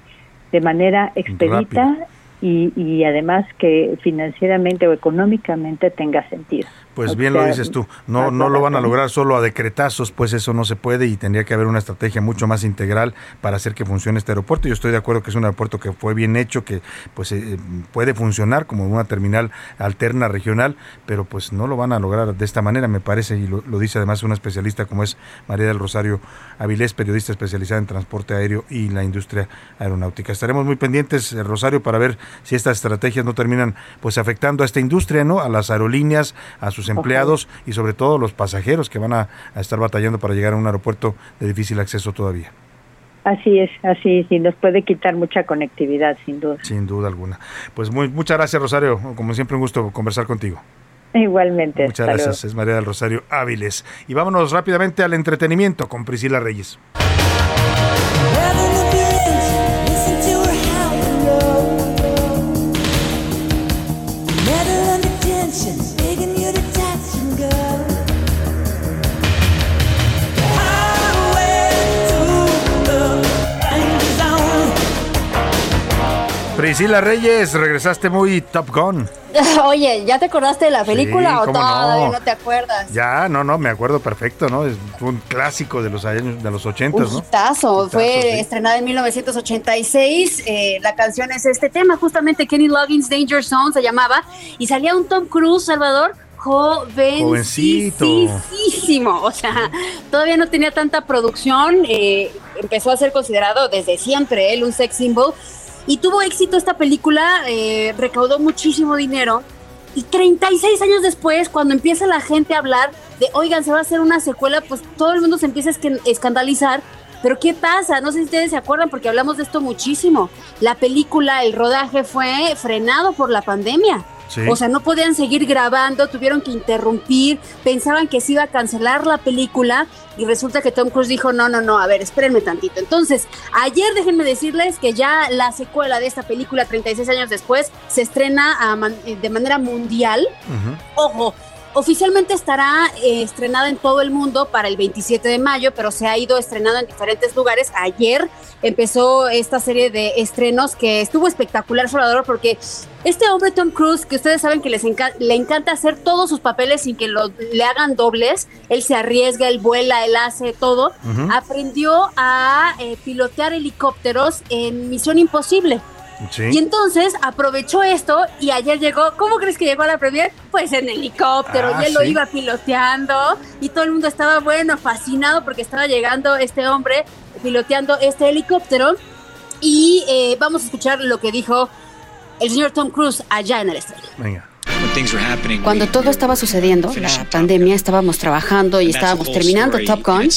de manera expedita y, y además que financieramente o económicamente tenga sentido. Pues bien lo dices tú, no, no lo van a lograr solo a decretazos, pues eso no se puede y tendría que haber una estrategia mucho más integral para hacer que funcione este aeropuerto. Yo estoy de acuerdo que es un aeropuerto que fue bien hecho, que pues eh, puede funcionar como una terminal alterna regional, pero pues no lo van a lograr de esta manera, me parece, y lo, dice además una especialista como es María del Rosario Avilés, periodista especializada en transporte aéreo y la industria aeronáutica. Estaremos muy pendientes, eh, Rosario, para ver si estas estrategias no terminan pues afectando a esta industria, ¿no? A las aerolíneas, a sus sus empleados y sobre todo los pasajeros que van a, a estar batallando para llegar a un aeropuerto de difícil acceso todavía. Así es, así sí, nos puede quitar mucha conectividad, sin duda. Sin duda alguna. Pues muy, muchas gracias, Rosario. Como siempre, un gusto conversar contigo. Igualmente. Muchas gracias, es María del Rosario Áviles. Y vámonos rápidamente al entretenimiento con Priscila Reyes. Priscila Reyes, regresaste muy Top Gun. <laughs> Oye, ¿ya te acordaste de la película Sí, o todavía no. no te acuerdas? Ya, no, no, me acuerdo perfecto, ¿no? Es un clásico de los años, de los ochentas, Un ¿no? hitazo, fue sí. estrenada en 1986. eh, la canción es este tema, justamente Kenny Loggins Danger Zone se llamaba. Y salía un Tom Cruise, Salvador, Jovencito. jovencísimo. O sea, todavía no tenía tanta producción. eh, empezó a ser considerado desde siempre él un sex symbol. Y tuvo éxito esta película, eh, recaudó muchísimo dinero. Y 36 años después, cuando empieza la gente a hablar de, oigan, se va a hacer una secuela, pues todo el mundo se empieza a escandalizar. Pero ¿qué pasa? No sé si ustedes se acuerdan porque hablamos de esto muchísimo. La película, el rodaje fue frenado por la pandemia. Sí. O sea, no podían seguir grabando, tuvieron que interrumpir, pensaban que se iba a cancelar la película y resulta que Tom Cruise dijo, no, no, no, a ver, espérenme tantito. Entonces, ayer déjenme decirles que ya la secuela de esta película, 36 años después, se estrena man- eh, de manera mundial. Ojo, oficialmente estará eh, estrenada en todo el mundo para el 27 de mayo, pero se ha ido estrenando en diferentes lugares. Ayer empezó esta serie de estrenos que estuvo espectacular, Salvador, porque este hombre Tom Cruise, que ustedes saben que les enca- le encanta hacer todos sus papeles sin que lo, le hagan dobles, él se arriesga, él vuela, él hace todo, aprendió a eh, pilotear helicópteros en Misión Imposible. Y entonces aprovechó esto y ayer llegó, ¿cómo crees que llegó a la premier? Pues en helicóptero Ah, y él lo iba piloteando y todo el mundo estaba, bueno, fascinado porque estaba llegando este hombre piloteando este helicóptero y eh, vamos a escuchar lo que dijo el señor Tom Cruise allá en el estreno. Venga. Cuando todo estaba sucediendo, la pandemia, estábamos trabajando y estábamos terminando Top Gun.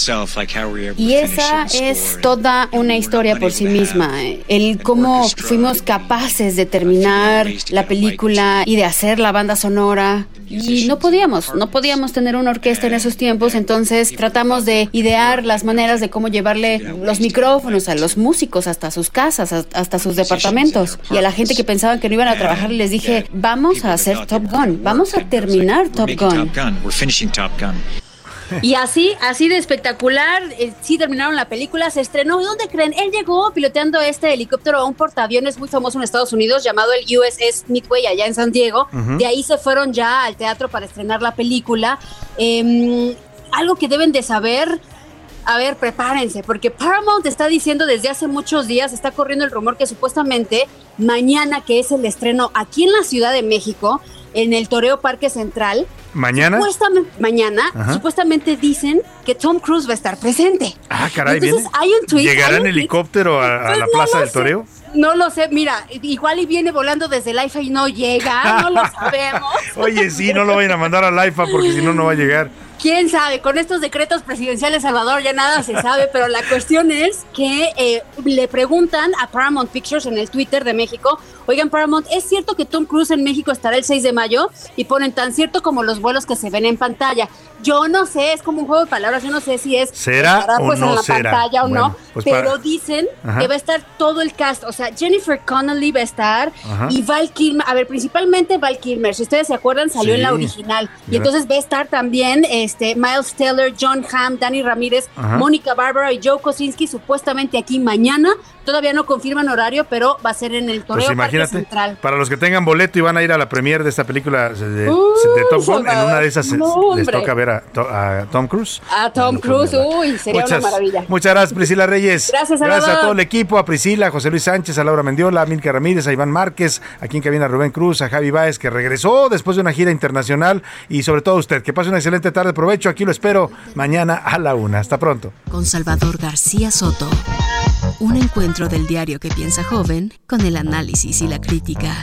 Y esa es toda una historia por sí misma. El cómo fuimos capaces de terminar la película y de hacer la banda sonora. Y no podíamos, no podíamos tener una orquesta en esos tiempos, entonces tratamos de idear las maneras de cómo llevarle los micrófonos a los músicos hasta sus casas, hasta sus departamentos. Y a la gente que pensaban que no iban a trabajar les dije, vamos a hacer Top Gun, vamos a terminar Top Gun. Y así, así de espectacular, eh, sí terminaron la película, se estrenó. ¿Y dónde creen? Él llegó piloteando este helicóptero a un portaaviones muy famoso en Estados Unidos llamado el USS Midway allá en San Diego. De ahí se fueron ya al teatro para estrenar la película. Em, algo que deben de saber. A ver, prepárense, porque Paramount está diciendo desde hace muchos días, está corriendo el rumor que supuestamente mañana, que es el estreno aquí en la Ciudad de México, en el Toreo Parque Central, ¿Mañana? Supuestamente, mañana, Ajá. supuestamente dicen que Tom Cruise va a estar presente. Ah, caray, Entonces, viene. hay un tweet, ¿Llegará en helicóptero a, a Pues la no Plaza del sé. Toreo? No lo sé, mira, igual y viene volando desde el IFA y no llega, no lo <laughs> sabemos. Oye, sí, no lo vayan a mandar al IFA porque si no, no va a llegar. Quién sabe, con estos decretos presidenciales Salvador ya nada se sabe, pero la cuestión es que eh, le preguntan a Paramount Pictures en el Twitter de México, oigan Paramount, ¿es cierto que Tom Cruise en México estará el 6 de mayo? Y ponen tan cierto como los vuelos que se ven en pantalla. Yo no sé, es como un juego de palabras, yo no sé si es ¿Será estará, o pues no en la será? pantalla o Bueno, no, pues pero para- dicen Ajá. que va a estar todo el cast, o sea, Jennifer Connelly va a estar Ajá. y Val Kilmer, a ver, principalmente Val Kilmer, si ustedes se acuerdan, salió en la original y entonces va a estar también este Miles Teller, John Hamm, Danny Ramírez, Ajá. Mónica Bárbara y Joe Kosinski supuestamente aquí mañana. Todavía no confirman horario, pero va a ser en el Pues Toreo Parque Central. para los que tengan boleto y van a ir a la premiere de esta película de, Top Gun, en una de esas no, les toca ver a, To- a Tom Cruise. A Tom Cruise, uy, sería Muchas, una maravilla. muchas gracias, Priscila Reyes. Gracias, Gracias a todo el equipo, a Priscila, a José Luis Sánchez, a Laura Mendiola, a Milka Ramírez, a Iván Márquez, aquí en cabina Rubén Cruz, a Javi Báez, que regresó después de una gira internacional, y sobre todo a usted, que pase una excelente tarde, provecho, aquí lo espero mañana a la una. Hasta pronto. Con Salvador García Soto. Un encuentro del diario que piensa joven con el análisis y la crítica.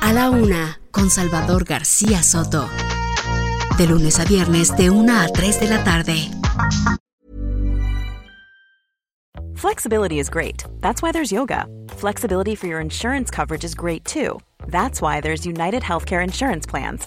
A la una, con Salvador García Soto. De lunes a viernes de 1 a 3 de la tarde. Flexibility is great. That's why there's yoga. Flexibility for your insurance coverage is great too. That's why there's United Healthcare Insurance Plans.